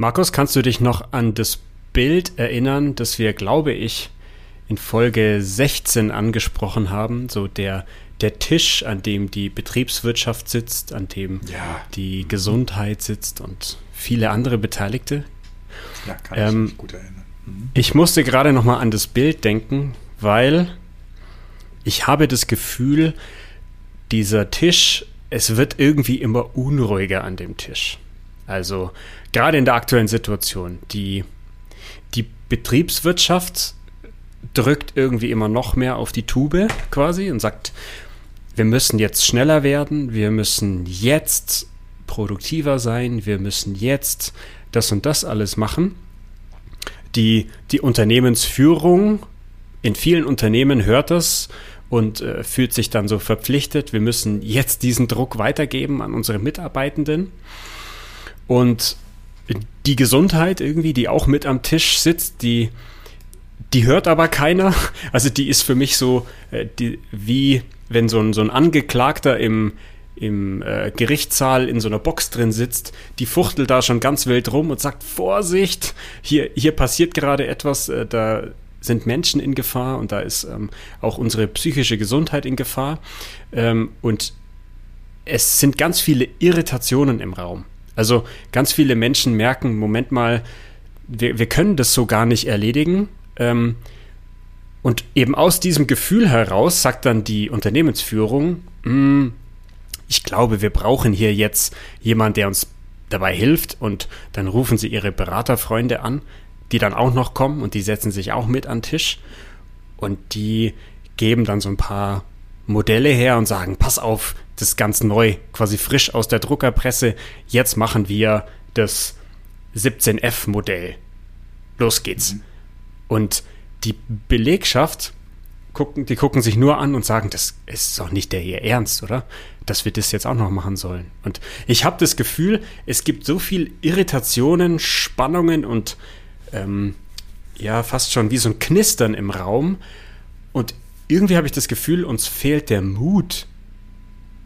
Markus, kannst du dich noch an das Bild erinnern, das wir, glaube ich, in Folge 16 angesprochen haben? So der, der Tisch, an dem die Betriebswirtschaft sitzt, an dem ja. die Gesundheit sitzt und viele andere Beteiligte. Ja, kann ich ähm, mich gut erinnern. Mhm. Ich musste gerade noch mal an das Bild denken, weil ich habe das Gefühl, dieser Tisch, es wird irgendwie immer unruhiger an dem Tisch. Also gerade in der aktuellen Situation, die, die Betriebswirtschaft drückt irgendwie immer noch mehr auf die Tube quasi und sagt, wir müssen jetzt schneller werden, wir müssen jetzt produktiver sein, wir müssen jetzt das und das alles machen. Die, die Unternehmensführung in vielen Unternehmen hört das und äh, fühlt sich dann so verpflichtet, wir müssen jetzt diesen Druck weitergeben an unsere Mitarbeitenden. Und die Gesundheit irgendwie, die auch mit am Tisch sitzt, die, die hört aber keiner. Also die ist für mich so äh, die, wie wenn so ein, so ein Angeklagter im, im äh, Gerichtssaal in so einer Box drin sitzt, die fuchtelt da schon ganz wild rum und sagt, Vorsicht, hier, hier passiert gerade etwas, äh, da sind Menschen in Gefahr und da ist ähm, auch unsere psychische Gesundheit in Gefahr. Ähm, und es sind ganz viele Irritationen im Raum. Also ganz viele Menschen merken, Moment mal, wir, wir können das so gar nicht erledigen. Ähm, und eben aus diesem Gefühl heraus sagt dann die Unternehmensführung, hm, ich glaube, wir brauchen hier jetzt jemanden, der uns dabei hilft. Und dann rufen sie ihre Beraterfreunde an, die dann auch noch kommen und die setzen sich auch mit an den Tisch und die geben dann so ein paar Modelle her und sagen, pass auf, das ist ganz neu, quasi frisch aus der Druckerpresse. Jetzt machen wir das 17F-Modell. Los geht's. Mhm. Und die Belegschaft gucken, die gucken sich nur an und sagen, das ist doch nicht der hier Ernst, oder? Dass wir das jetzt auch noch machen sollen. Und ich habe das Gefühl, es gibt so viel Irritationen, Spannungen und ähm, ja, fast schon wie so ein Knistern im Raum. Und irgendwie habe ich das Gefühl, uns fehlt der Mut,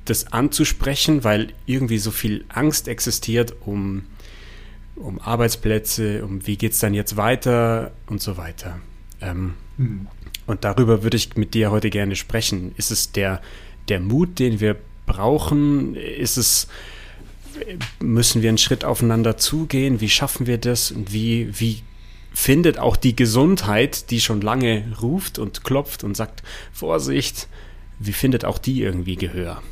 das anzusprechen, weil irgendwie so viel Angst existiert um, um Arbeitsplätze, um wie geht es dann jetzt weiter und so weiter. Ähm, mhm. Und darüber würde ich mit dir heute gerne sprechen. Ist es der, der Mut, den wir brauchen? Ist es, müssen wir einen Schritt aufeinander zugehen? Wie schaffen wir das? Und wie, wie findet auch die Gesundheit, die schon lange ruft und klopft und sagt, Vorsicht, wie findet auch die irgendwie Gehör?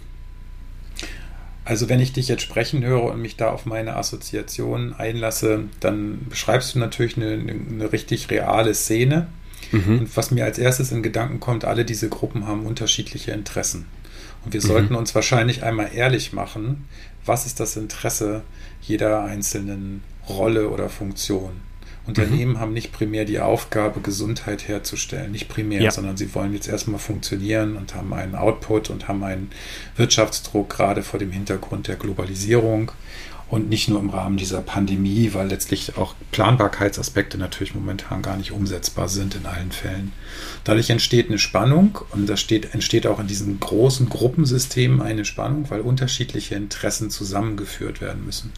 Also wenn ich dich jetzt sprechen höre und mich da auf meine Assoziation einlasse, dann beschreibst du natürlich eine, eine richtig reale Szene. Mhm. Und was mir als erstes in Gedanken kommt, alle diese Gruppen haben unterschiedliche Interessen. Und wir mhm. sollten uns wahrscheinlich einmal ehrlich machen, was ist das Interesse jeder einzelnen Rolle oder Funktion. Unternehmen mhm. haben nicht primär die Aufgabe, Gesundheit herzustellen, nicht primär, ja. sondern sie wollen jetzt erstmal funktionieren und haben einen Output und haben einen Wirtschaftsdruck, gerade vor dem Hintergrund der Globalisierung und nicht nur im Rahmen dieser Pandemie, weil letztlich auch Planbarkeitsaspekte natürlich momentan gar nicht umsetzbar sind in allen Fällen. Dadurch entsteht eine Spannung und da steht, entsteht auch in diesen großen Gruppensystemen eine Spannung, weil unterschiedliche Interessen zusammengeführt werden müssen.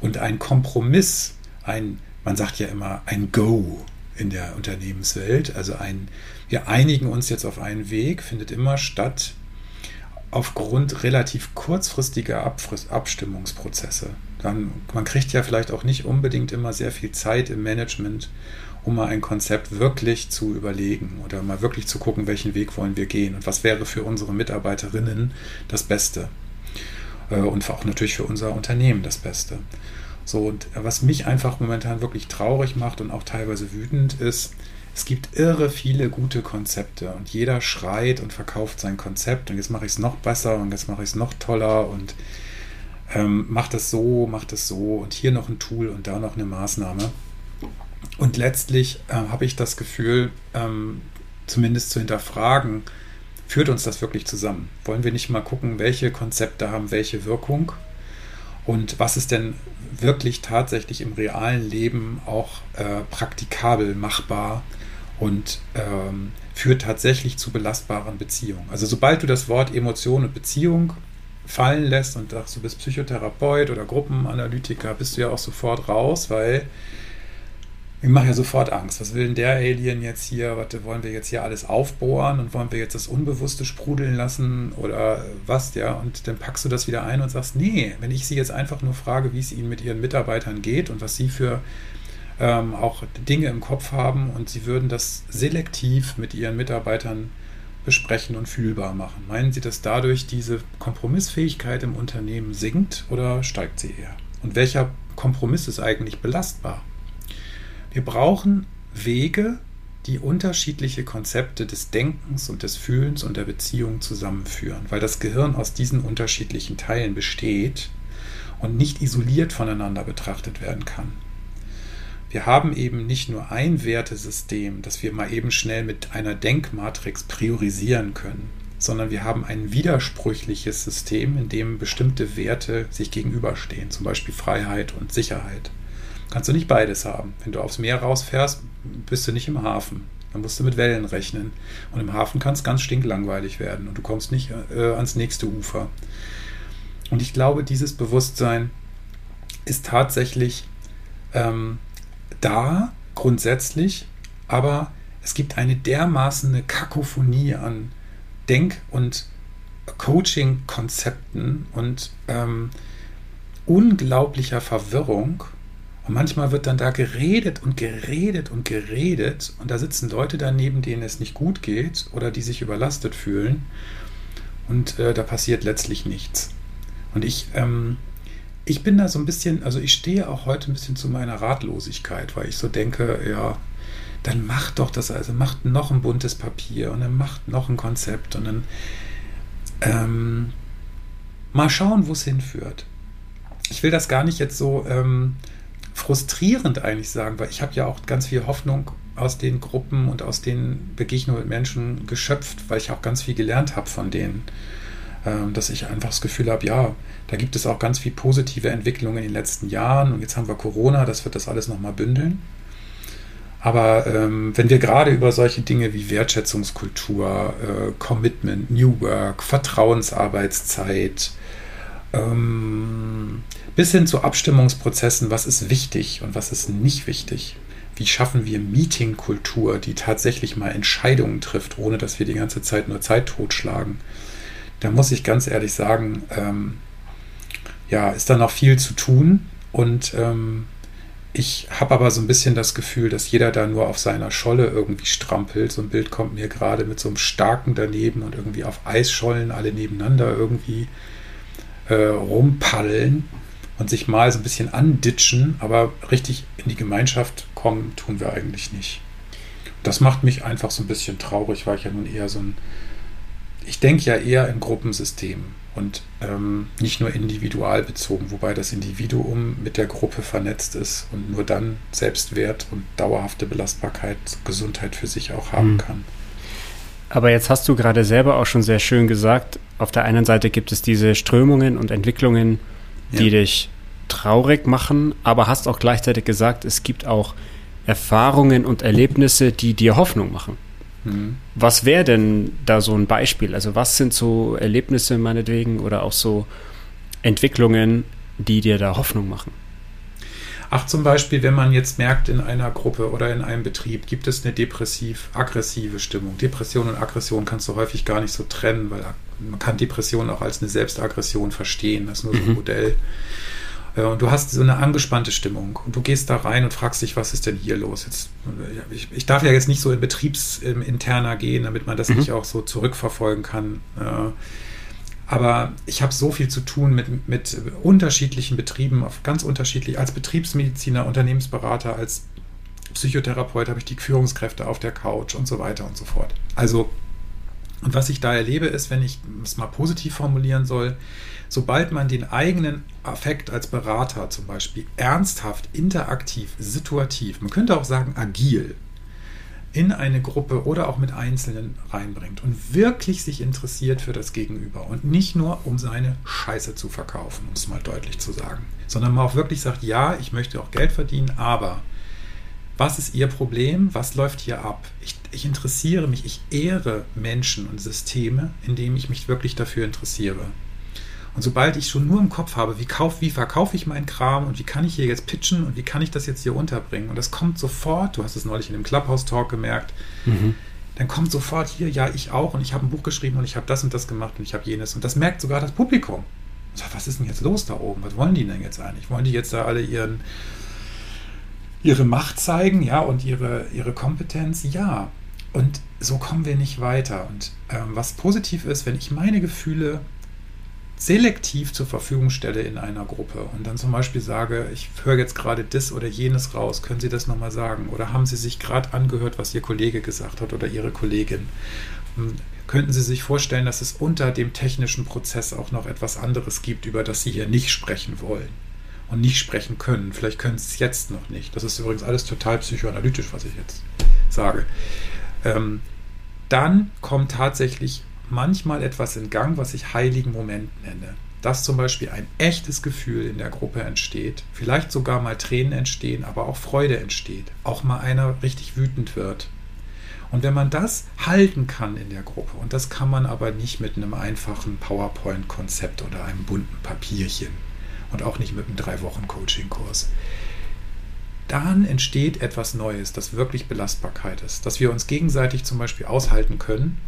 Und ein Kompromiss, ein man sagt ja immer ein Go in der Unternehmenswelt. Also ein, wir einigen uns jetzt auf einen Weg, findet immer statt aufgrund relativ kurzfristiger Abstimmungsprozesse. Dann, man kriegt ja vielleicht auch nicht unbedingt immer sehr viel Zeit im Management, um mal ein Konzept wirklich zu überlegen oder mal wirklich zu gucken, welchen Weg wollen wir gehen und was wäre für unsere Mitarbeiterinnen das Beste. Äh, und auch natürlich für unser Unternehmen das Beste. So, und was mich einfach momentan wirklich traurig macht und auch teilweise wütend ist, es gibt irre viele gute Konzepte und jeder schreit und verkauft sein Konzept und jetzt mache ich es noch besser und jetzt mache ich es noch toller und ähm, macht es so, macht es so und hier noch ein Tool und da noch eine Maßnahme. Und letztlich äh, habe ich das Gefühl, ähm, zumindest zu hinterfragen, führt uns das wirklich zusammen? Wollen wir nicht mal gucken, welche Konzepte haben welche Wirkung und was ist denn wirklich tatsächlich im realen Leben auch äh, praktikabel machbar und ähm, führt tatsächlich zu belastbaren Beziehungen. Also sobald du das Wort Emotion und Beziehung fallen lässt und sagst, du bist Psychotherapeut oder Gruppenanalytiker, bist du ja auch sofort raus, weil ich mache ja sofort Angst. Was will denn der Alien jetzt hier? Was wollen wir jetzt hier alles aufbohren und wollen wir jetzt das Unbewusste sprudeln lassen oder was? Ja, und dann packst du das wieder ein und sagst, nee, wenn ich sie jetzt einfach nur frage, wie es ihnen mit ihren Mitarbeitern geht und was sie für ähm, auch Dinge im Kopf haben und sie würden das selektiv mit ihren Mitarbeitern besprechen und fühlbar machen. Meinen Sie, dass dadurch diese Kompromissfähigkeit im Unternehmen sinkt oder steigt sie eher? Und welcher Kompromiss ist eigentlich belastbar? Wir brauchen Wege, die unterschiedliche Konzepte des Denkens und des Fühlens und der Beziehung zusammenführen, weil das Gehirn aus diesen unterschiedlichen Teilen besteht und nicht isoliert voneinander betrachtet werden kann. Wir haben eben nicht nur ein Wertesystem, das wir mal eben schnell mit einer Denkmatrix priorisieren können, sondern wir haben ein widersprüchliches System, in dem bestimmte Werte sich gegenüberstehen, zum Beispiel Freiheit und Sicherheit kannst du nicht beides haben. Wenn du aufs Meer rausfährst, bist du nicht im Hafen. Dann musst du mit Wellen rechnen. Und im Hafen kann es ganz stinklangweilig werden und du kommst nicht äh, ans nächste Ufer. Und ich glaube, dieses Bewusstsein ist tatsächlich ähm, da, grundsätzlich, aber es gibt eine dermaßen eine Kakophonie an Denk- und Coaching-Konzepten und ähm, unglaublicher Verwirrung, und manchmal wird dann da geredet und geredet und geredet und da sitzen Leute daneben, denen es nicht gut geht oder die sich überlastet fühlen und äh, da passiert letztlich nichts. Und ich, ähm, ich bin da so ein bisschen, also ich stehe auch heute ein bisschen zu meiner Ratlosigkeit, weil ich so denke, ja, dann macht doch das, also macht noch ein buntes Papier und dann macht noch ein Konzept und dann ähm, mal schauen, wo es hinführt. Ich will das gar nicht jetzt so ähm, frustrierend eigentlich sagen, weil ich habe ja auch ganz viel Hoffnung aus den Gruppen und aus den Begegnungen mit Menschen geschöpft, weil ich auch ganz viel gelernt habe von denen. Ähm, dass ich einfach das Gefühl habe, ja, da gibt es auch ganz viel positive Entwicklungen in den letzten Jahren und jetzt haben wir Corona, das wird das alles nochmal bündeln. Aber ähm, wenn wir gerade über solche Dinge wie Wertschätzungskultur, äh, Commitment, New Work, Vertrauensarbeitszeit, ähm, bis hin zu Abstimmungsprozessen, was ist wichtig und was ist nicht wichtig. Wie schaffen wir Meetingkultur, die tatsächlich mal Entscheidungen trifft, ohne dass wir die ganze Zeit nur Zeit totschlagen? Da muss ich ganz ehrlich sagen, ähm, ja, ist da noch viel zu tun und ähm, ich habe aber so ein bisschen das Gefühl, dass jeder da nur auf seiner Scholle irgendwie strampelt. So ein Bild kommt mir gerade mit so einem starken daneben und irgendwie auf Eisschollen alle nebeneinander irgendwie äh, rumpaddeln und sich mal so ein bisschen anditschen, aber richtig in die Gemeinschaft kommen tun wir eigentlich nicht. Das macht mich einfach so ein bisschen traurig, weil ich ja nun eher so ein, ich denke ja eher in Gruppensystemen und ähm, nicht nur individual bezogen, wobei das Individuum mit der Gruppe vernetzt ist und nur dann Selbstwert und dauerhafte Belastbarkeit, Gesundheit für sich auch haben mhm. kann. Aber jetzt hast du gerade selber auch schon sehr schön gesagt, auf der einen Seite gibt es diese Strömungen und Entwicklungen, die ja. dich traurig machen, aber hast auch gleichzeitig gesagt, es gibt auch Erfahrungen und Erlebnisse, die dir Hoffnung machen. Mhm. Was wäre denn da so ein Beispiel? Also was sind so Erlebnisse meinetwegen oder auch so Entwicklungen, die dir da Hoffnung machen? Ach, zum Beispiel, wenn man jetzt merkt, in einer Gruppe oder in einem Betrieb gibt es eine depressiv-aggressive Stimmung. Depression und Aggression kannst du häufig gar nicht so trennen, weil man kann Depression auch als eine Selbstaggression verstehen. Das ist nur so ein mhm. Modell. Äh, und du hast so eine angespannte Stimmung und du gehst da rein und fragst dich, was ist denn hier los? Jetzt, ich, ich darf ja jetzt nicht so in betriebsinterner gehen, damit man das mhm. nicht auch so zurückverfolgen kann. Aber ich habe so viel zu tun mit, mit unterschiedlichen Betrieben, auf ganz unterschiedlich. Als Betriebsmediziner, Unternehmensberater, als Psychotherapeut habe ich die Führungskräfte auf der Couch und so weiter und so fort. Also, und was ich da erlebe, ist, wenn ich es mal positiv formulieren soll, sobald man den eigenen Affekt als Berater zum Beispiel ernsthaft, interaktiv, situativ, man könnte auch sagen agil, in eine Gruppe oder auch mit Einzelnen reinbringt und wirklich sich interessiert für das Gegenüber und nicht nur um seine Scheiße zu verkaufen, um es mal deutlich zu sagen, sondern man auch wirklich sagt, ja, ich möchte auch Geld verdienen, aber was ist Ihr Problem? Was läuft hier ab? Ich, ich interessiere mich, ich ehre Menschen und Systeme, indem ich mich wirklich dafür interessiere. Und sobald ich schon nur im Kopf habe, wie, kauf, wie verkaufe ich meinen Kram und wie kann ich hier jetzt pitchen und wie kann ich das jetzt hier unterbringen, und das kommt sofort, du hast es neulich in dem Clubhouse-Talk gemerkt, mhm. dann kommt sofort hier, ja, ich auch und ich habe ein Buch geschrieben und ich habe das und das gemacht und ich habe jenes. Und das merkt sogar das Publikum. Sagt, was ist denn jetzt los da oben? Was wollen die denn jetzt eigentlich? Wollen die jetzt da alle ihren, ihre Macht zeigen, ja, und ihre, ihre Kompetenz? Ja. Und so kommen wir nicht weiter. Und ähm, was positiv ist, wenn ich meine Gefühle selektiv zur Verfügung stelle in einer Gruppe und dann zum Beispiel sage, ich höre jetzt gerade das oder jenes raus, können Sie das nochmal sagen? Oder haben Sie sich gerade angehört, was Ihr Kollege gesagt hat oder Ihre Kollegin? Hm, könnten Sie sich vorstellen, dass es unter dem technischen Prozess auch noch etwas anderes gibt, über das Sie hier nicht sprechen wollen und nicht sprechen können? Vielleicht können Sie es jetzt noch nicht. Das ist übrigens alles total psychoanalytisch, was ich jetzt sage. Ähm, dann kommt tatsächlich manchmal etwas in Gang, was ich heiligen Moment nenne. Dass zum Beispiel ein echtes Gefühl in der Gruppe entsteht, vielleicht sogar mal Tränen entstehen, aber auch Freude entsteht, auch mal einer richtig wütend wird. Und wenn man das halten kann in der Gruppe, und das kann man aber nicht mit einem einfachen PowerPoint-Konzept oder einem bunten Papierchen und auch nicht mit einem drei Wochen Coaching-Kurs, dann entsteht etwas Neues, das wirklich Belastbarkeit ist, dass wir uns gegenseitig zum Beispiel aushalten können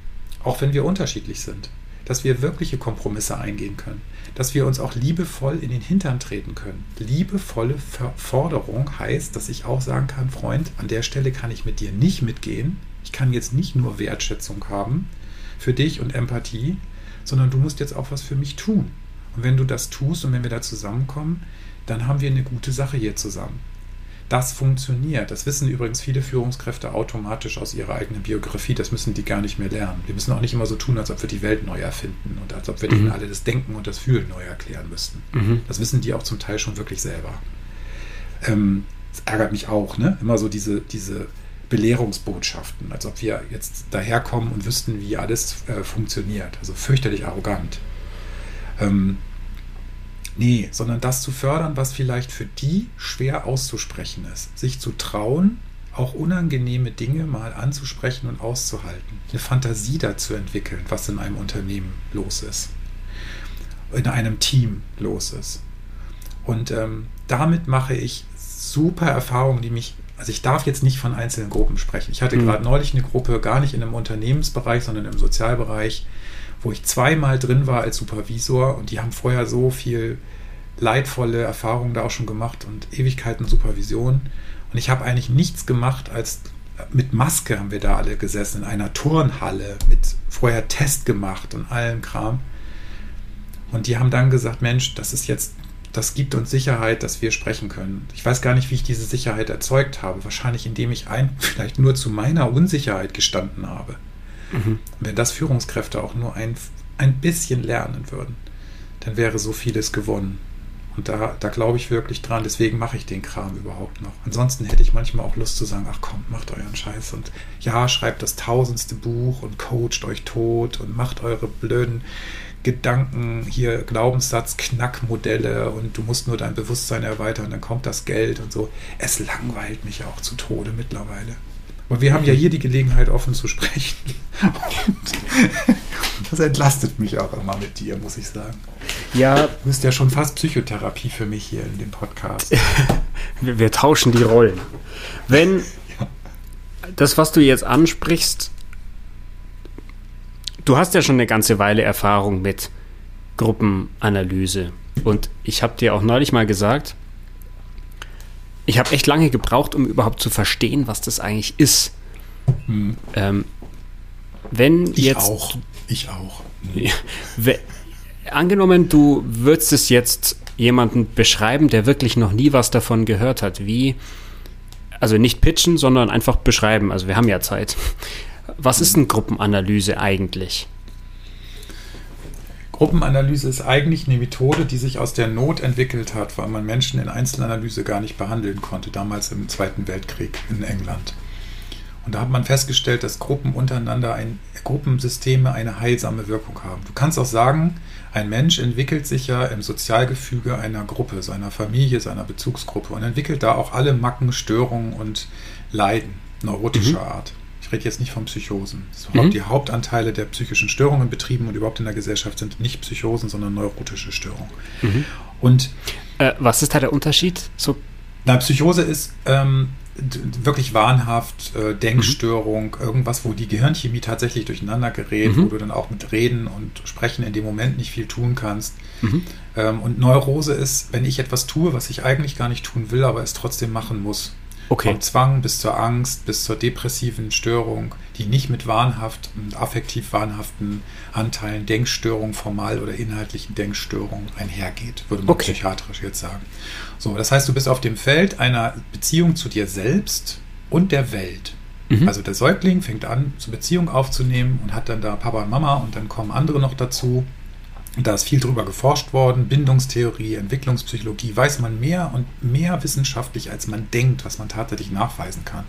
auch wenn wir unterschiedlich sind, dass wir wirkliche Kompromisse eingehen können, dass wir uns auch liebevoll in den Hintern treten können. Liebevolle Forderung heißt, dass ich auch sagen kann, Freund, an der Stelle kann ich mit dir nicht mitgehen. Ich kann jetzt nicht nur Wertschätzung haben für dich und Empathie, sondern du musst jetzt auch was für mich tun. Und wenn du das tust und wenn wir da zusammenkommen, dann haben wir eine gute Sache hier zusammen das funktioniert. Das wissen übrigens viele Führungskräfte automatisch aus ihrer eigenen Biografie. Das müssen die gar nicht mehr lernen. Wir müssen auch nicht immer so tun, als ob wir die Welt neu erfinden und als ob wir mhm. denen alle das Denken und das Fühlen neu erklären müssten. Mhm. Das wissen die auch zum Teil schon wirklich selber. Ähm, das ärgert mich auch, ne? Immer so diese, diese Belehrungsbotschaften, als ob wir jetzt daherkommen und wüssten, wie alles äh, funktioniert. Also fürchterlich arrogant. Ähm, Nee, sondern das zu fördern, was vielleicht für die schwer auszusprechen ist. Sich zu trauen, auch unangenehme Dinge mal anzusprechen und auszuhalten. Eine Fantasie dazu entwickeln, was in einem Unternehmen los ist. In einem Team los ist. Und ähm, damit mache ich super Erfahrungen, die mich, also ich darf jetzt nicht von einzelnen Gruppen sprechen. Ich hatte mhm. gerade neulich eine Gruppe, gar nicht in einem Unternehmensbereich, sondern im Sozialbereich, wo ich zweimal drin war als Supervisor und die haben vorher so viel leidvolle Erfahrungen da auch schon gemacht und Ewigkeiten Supervision. Und ich habe eigentlich nichts gemacht, als mit Maske haben wir da alle gesessen in einer Turnhalle mit vorher Test gemacht und allem Kram. Und die haben dann gesagt, Mensch, das ist jetzt, das gibt uns Sicherheit, dass wir sprechen können. Ich weiß gar nicht, wie ich diese Sicherheit erzeugt habe. Wahrscheinlich, indem ich ein, vielleicht nur zu meiner Unsicherheit gestanden habe. Mhm. Wenn das Führungskräfte auch nur ein, ein bisschen lernen würden, dann wäre so vieles gewonnen. Und da, da glaube ich wirklich dran, deswegen mache ich den Kram überhaupt noch. Ansonsten hätte ich manchmal auch Lust zu sagen, ach komm, macht euren Scheiß und ja, schreibt das tausendste Buch und coacht euch tot und macht eure blöden Gedanken, hier Glaubenssatz, Knackmodelle und du musst nur dein Bewusstsein erweitern, dann kommt das Geld und so. Es langweilt mich auch zu Tode mittlerweile. Aber wir haben ja hier die Gelegenheit, offen zu sprechen. Und das entlastet mich auch immer mit dir, muss ich sagen. Ja. Du bist ja schon fast Psychotherapie für mich hier in dem Podcast. wir, wir tauschen die Rollen. Wenn das, was du jetzt ansprichst, du hast ja schon eine ganze Weile Erfahrung mit Gruppenanalyse. Und ich habe dir auch neulich mal gesagt, ich habe echt lange gebraucht, um überhaupt zu verstehen, was das eigentlich ist. Hm. Ähm, wenn ich jetzt. Auch. Ich auch. Hm. angenommen, du würdest es jetzt jemanden beschreiben, der wirklich noch nie was davon gehört hat. Wie, also nicht pitchen, sondern einfach beschreiben. Also wir haben ja Zeit. Was ist denn Gruppenanalyse eigentlich? Gruppenanalyse ist eigentlich eine Methode, die sich aus der Not entwickelt hat, weil man Menschen in Einzelanalyse gar nicht behandeln konnte, damals im Zweiten Weltkrieg in England. Und da hat man festgestellt, dass Gruppen untereinander, ein, Gruppensysteme eine heilsame Wirkung haben. Du kannst auch sagen, ein Mensch entwickelt sich ja im Sozialgefüge einer Gruppe, seiner Familie, seiner Bezugsgruppe und entwickelt da auch alle Macken, Störungen und Leiden neurotischer mhm. Art. Ich rede jetzt nicht von Psychosen. Mhm. Die Hauptanteile der psychischen Störungen betrieben und überhaupt in der Gesellschaft sind nicht Psychosen, sondern neurotische Störungen. Mhm. Und äh, was ist da der Unterschied? So na, Psychose ist ähm, wirklich wahnhaft, äh, Denkstörung, mhm. irgendwas, wo die Gehirnchemie tatsächlich durcheinander gerät, mhm. wo du dann auch mit Reden und Sprechen in dem Moment nicht viel tun kannst. Mhm. Ähm, und Neurose ist, wenn ich etwas tue, was ich eigentlich gar nicht tun will, aber es trotzdem machen muss. Okay. Vom Zwang bis zur Angst, bis zur depressiven Störung, die nicht mit wahnhaft und affektiv wahnhaften Anteilen Denkstörung, formal oder inhaltlichen Denkstörungen einhergeht, würde man okay. psychiatrisch jetzt sagen. So, das heißt, du bist auf dem Feld einer Beziehung zu dir selbst und der Welt. Mhm. Also der Säugling fängt an, zur Beziehung aufzunehmen und hat dann da Papa und Mama und dann kommen andere noch dazu. Und da ist viel drüber geforscht worden, Bindungstheorie, Entwicklungspsychologie, weiß man mehr und mehr wissenschaftlich, als man denkt, was man tatsächlich nachweisen kann.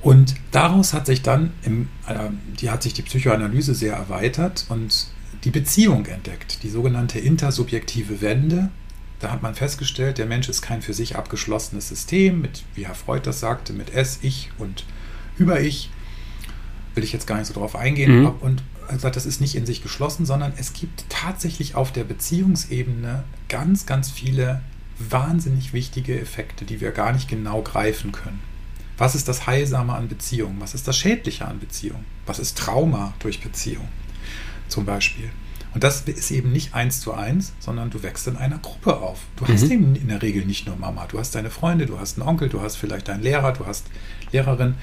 Und daraus hat sich dann, im, äh, die hat sich die Psychoanalyse sehr erweitert und die Beziehung entdeckt, die sogenannte intersubjektive Wende. Da hat man festgestellt, der Mensch ist kein für sich abgeschlossenes System, mit, wie Herr Freud das sagte, mit S, Ich und Über-Ich. Will ich jetzt gar nicht so drauf eingehen. Mhm. Und gesagt, das ist nicht in sich geschlossen, sondern es gibt tatsächlich auf der Beziehungsebene ganz, ganz viele wahnsinnig wichtige Effekte, die wir gar nicht genau greifen können. Was ist das Heilsame an Beziehung? Was ist das Schädliche an Beziehung? Was ist Trauma durch Beziehung zum Beispiel? Und das ist eben nicht eins zu eins, sondern du wächst in einer Gruppe auf. Du mhm. hast eben in der Regel nicht nur Mama, du hast deine Freunde, du hast einen Onkel, du hast vielleicht einen Lehrer, du hast Lehrerin,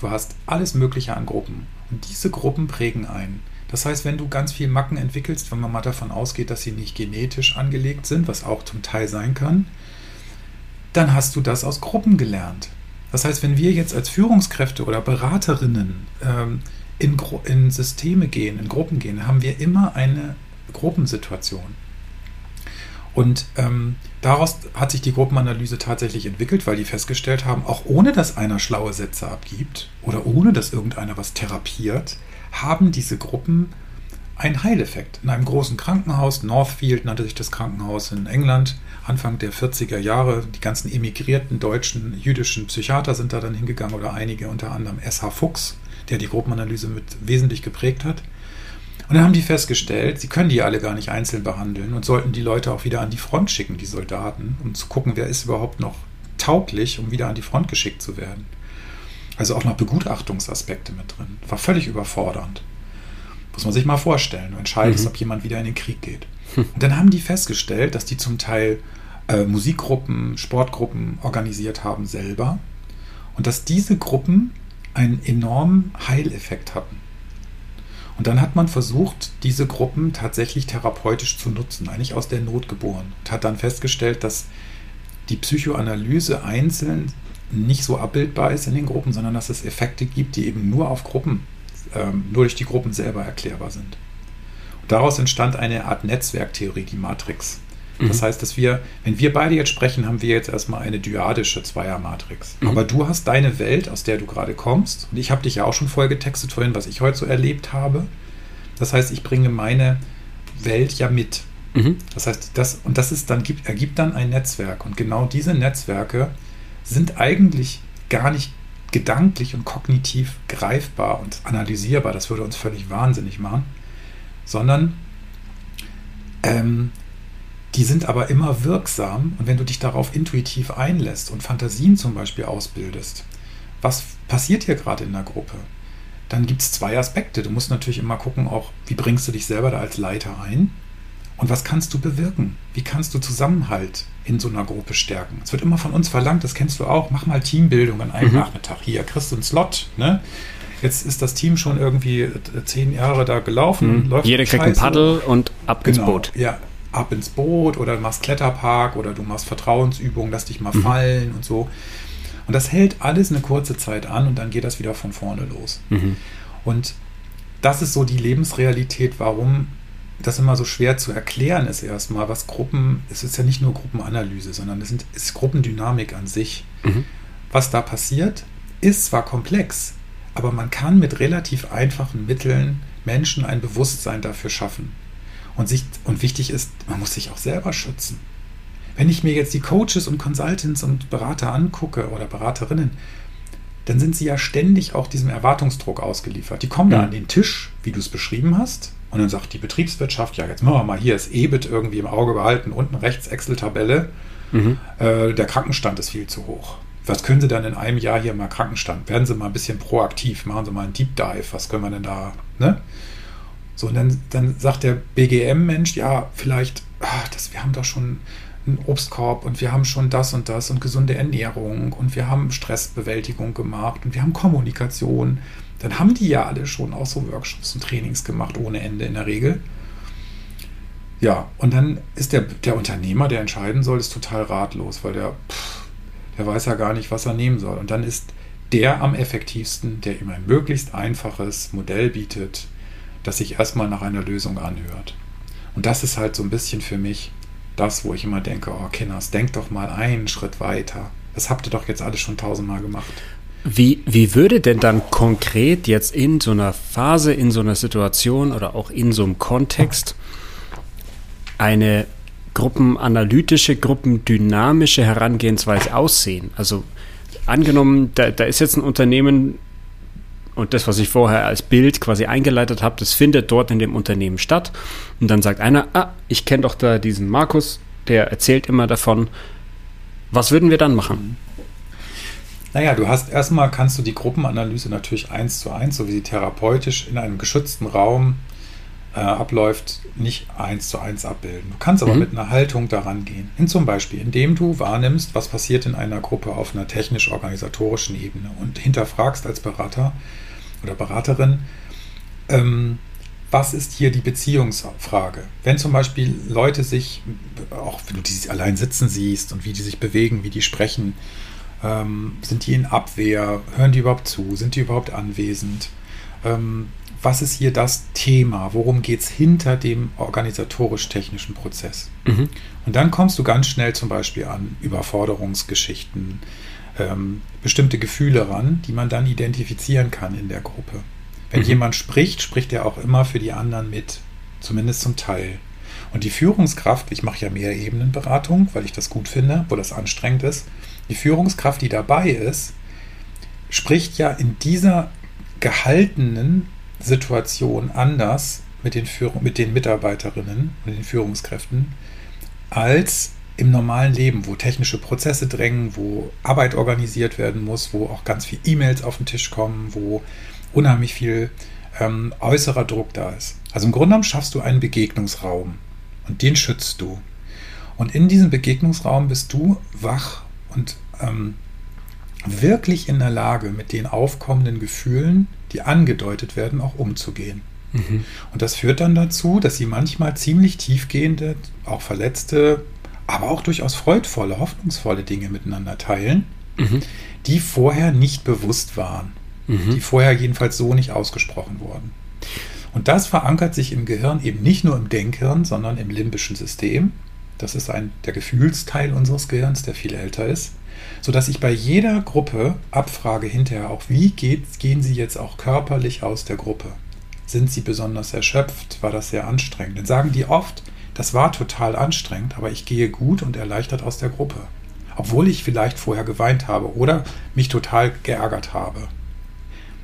du hast alles Mögliche an Gruppen. Und diese Gruppen prägen ein. Das heißt, wenn du ganz viel Macken entwickelst, wenn man mal davon ausgeht, dass sie nicht genetisch angelegt sind, was auch zum Teil sein kann, dann hast du das aus Gruppen gelernt. Das heißt, wenn wir jetzt als Führungskräfte oder Beraterinnen ähm, in, in Systeme gehen, in Gruppen gehen, haben wir immer eine Gruppensituation. Und ähm, daraus hat sich die Gruppenanalyse tatsächlich entwickelt, weil die festgestellt haben, auch ohne dass einer schlaue Sätze abgibt oder ohne dass irgendeiner was therapiert, haben diese Gruppen einen Heileffekt. In einem großen Krankenhaus, Northfield nannte sich das Krankenhaus in England, Anfang der 40er Jahre, die ganzen emigrierten deutschen, jüdischen Psychiater sind da dann hingegangen oder einige, unter anderem S.H. Fuchs, der die Gruppenanalyse mit wesentlich geprägt hat. Und dann haben die festgestellt, sie können die alle gar nicht einzeln behandeln und sollten die Leute auch wieder an die Front schicken, die Soldaten, um zu gucken, wer ist überhaupt noch tauglich, um wieder an die Front geschickt zu werden. Also auch noch Begutachtungsaspekte mit drin. War völlig überfordernd. Muss man sich mal vorstellen. Du entscheidest, mhm. ob jemand wieder in den Krieg geht. Hm. Und dann haben die festgestellt, dass die zum Teil äh, Musikgruppen, Sportgruppen organisiert haben selber und dass diese Gruppen einen enormen Heileffekt hatten. Und dann hat man versucht, diese Gruppen tatsächlich therapeutisch zu nutzen, eigentlich aus der Not geboren. Und hat dann festgestellt, dass die Psychoanalyse einzeln nicht so abbildbar ist in den Gruppen, sondern dass es Effekte gibt, die eben nur auf Gruppen, ähm, nur durch die Gruppen selber erklärbar sind. Und daraus entstand eine Art Netzwerktheorie, die Matrix. Das heißt, dass wir, wenn wir beide jetzt sprechen, haben wir jetzt erstmal eine dyadische Zweiermatrix. Mhm. Aber du hast deine Welt, aus der du gerade kommst. Und ich habe dich ja auch schon vorher getextet vorhin, was ich heute so erlebt habe. Das heißt, ich bringe meine Welt ja mit. Mhm. Das heißt, das, und das ist dann, gibt, ergibt dann ein Netzwerk. Und genau diese Netzwerke sind eigentlich gar nicht gedanklich und kognitiv greifbar und analysierbar. Das würde uns völlig wahnsinnig machen. Sondern ähm, die sind aber immer wirksam und wenn du dich darauf intuitiv einlässt und Fantasien zum Beispiel ausbildest, was passiert hier gerade in der Gruppe? Dann gibt es zwei Aspekte. Du musst natürlich immer gucken, auch wie bringst du dich selber da als Leiter ein und was kannst du bewirken? Wie kannst du Zusammenhalt in so einer Gruppe stärken? Es wird immer von uns verlangt, das kennst du auch, mach mal Teambildung an einem mhm. Nachmittag. Hier, kriegst du einen Slot, ne? Jetzt ist das Team schon irgendwie zehn Jahre da gelaufen. Mhm. Jeder kriegt ein Paddel und ab genau. ins Boot. Ja, ab ins Boot oder du machst Kletterpark oder du machst Vertrauensübungen, lass dich mal mhm. fallen und so. Und das hält alles eine kurze Zeit an und dann geht das wieder von vorne los. Mhm. Und das ist so die Lebensrealität, warum das immer so schwer zu erklären ist erstmal, was Gruppen, es ist ja nicht nur Gruppenanalyse, sondern es sind, ist Gruppendynamik an sich. Mhm. Was da passiert, ist zwar komplex, aber man kann mit relativ einfachen Mitteln Menschen ein Bewusstsein dafür schaffen. Und, sich, und wichtig ist, man muss sich auch selber schützen. Wenn ich mir jetzt die Coaches und Consultants und Berater angucke oder Beraterinnen, dann sind sie ja ständig auch diesem Erwartungsdruck ausgeliefert. Die kommen Mhm. da an den Tisch, wie du es beschrieben hast, und dann sagt die Betriebswirtschaft, ja, jetzt machen wir mal hier das EBIT irgendwie im Auge behalten, unten rechts Excel-Tabelle, Mhm. äh, der Krankenstand ist viel zu hoch. Was können Sie dann in einem Jahr hier mal Krankenstand? Werden Sie mal ein bisschen proaktiv, machen Sie mal einen Deep Dive, was können wir denn da, ne? So, und dann, dann sagt der BGM-Mensch, ja, vielleicht, ah, das, wir haben doch schon einen Obstkorb und wir haben schon das und das und gesunde Ernährung und wir haben Stressbewältigung gemacht und wir haben Kommunikation. Dann haben die ja alle schon auch so Workshops und Trainings gemacht, ohne Ende in der Regel. Ja, und dann ist der, der Unternehmer, der entscheiden soll, ist total ratlos, weil der, pff, der weiß ja gar nicht, was er nehmen soll. Und dann ist der am effektivsten, der ihm ein möglichst einfaches Modell bietet, das sich erstmal nach einer Lösung anhört. Und das ist halt so ein bisschen für mich das, wo ich immer denke, oh Kinders, denkt doch mal einen Schritt weiter. Das habt ihr doch jetzt alles schon tausendmal gemacht. Wie, wie würde denn dann konkret jetzt in so einer Phase, in so einer Situation oder auch in so einem Kontext eine gruppenanalytische, gruppendynamische Herangehensweise aussehen? Also angenommen, da, da ist jetzt ein Unternehmen und das, was ich vorher als Bild quasi eingeleitet habe, das findet dort in dem Unternehmen statt. Und dann sagt einer, ah, ich kenne doch da diesen Markus, der erzählt immer davon. Was würden wir dann machen? Naja, du hast erstmal kannst du die Gruppenanalyse natürlich eins zu eins, so wie sie therapeutisch in einem geschützten Raum äh, abläuft, nicht eins zu eins abbilden. Du kannst aber Mhm. mit einer Haltung daran gehen. In zum Beispiel, indem du wahrnimmst, was passiert in einer Gruppe auf einer technisch-organisatorischen Ebene und hinterfragst als Berater oder Beraterin, ähm, was ist hier die Beziehungsfrage? Wenn zum Beispiel Leute sich, auch wenn du die allein sitzen siehst und wie die sich bewegen, wie die sprechen, ähm, sind die in Abwehr? Hören die überhaupt zu? Sind die überhaupt anwesend? Ähm, was ist hier das Thema? Worum geht es hinter dem organisatorisch-technischen Prozess? Mhm. Und dann kommst du ganz schnell zum Beispiel an Überforderungsgeschichten, ähm, bestimmte Gefühle ran, die man dann identifizieren kann in der Gruppe. Wenn Mhm. jemand spricht, spricht er auch immer für die anderen mit, zumindest zum Teil. Und die Führungskraft, ich mache ja mehr Ebenenberatung, weil ich das gut finde, wo das anstrengend ist, die Führungskraft, die dabei ist, spricht ja in dieser gehaltenen Situation anders mit den, Führung, mit den Mitarbeiterinnen und den Führungskräften als im normalen Leben, wo technische Prozesse drängen, wo Arbeit organisiert werden muss, wo auch ganz viel E-Mails auf den Tisch kommen, wo unheimlich viel ähm, äußerer Druck da ist. Also im Grunde genommen schaffst du einen Begegnungsraum und den schützt du. Und in diesem Begegnungsraum bist du wach und ähm, wirklich in der Lage, mit den aufkommenden Gefühlen, die angedeutet werden, auch umzugehen. Mhm. Und das führt dann dazu, dass sie manchmal ziemlich tiefgehende, auch verletzte, aber auch durchaus freudvolle, hoffnungsvolle Dinge miteinander teilen, Mhm. die vorher nicht bewusst waren, Mhm. die vorher jedenfalls so nicht ausgesprochen wurden. Und das verankert sich im Gehirn eben nicht nur im Denkhirn, sondern im limbischen System. Das ist ein, der Gefühlsteil unseres Gehirns, der viel älter ist, sodass ich bei jeder Gruppe abfrage hinterher auch, wie geht, gehen Sie jetzt auch körperlich aus der Gruppe? Sind Sie besonders erschöpft? War das sehr anstrengend? Dann sagen die oft, das war total anstrengend, aber ich gehe gut und erleichtert aus der Gruppe. Obwohl ich vielleicht vorher geweint habe oder mich total geärgert habe.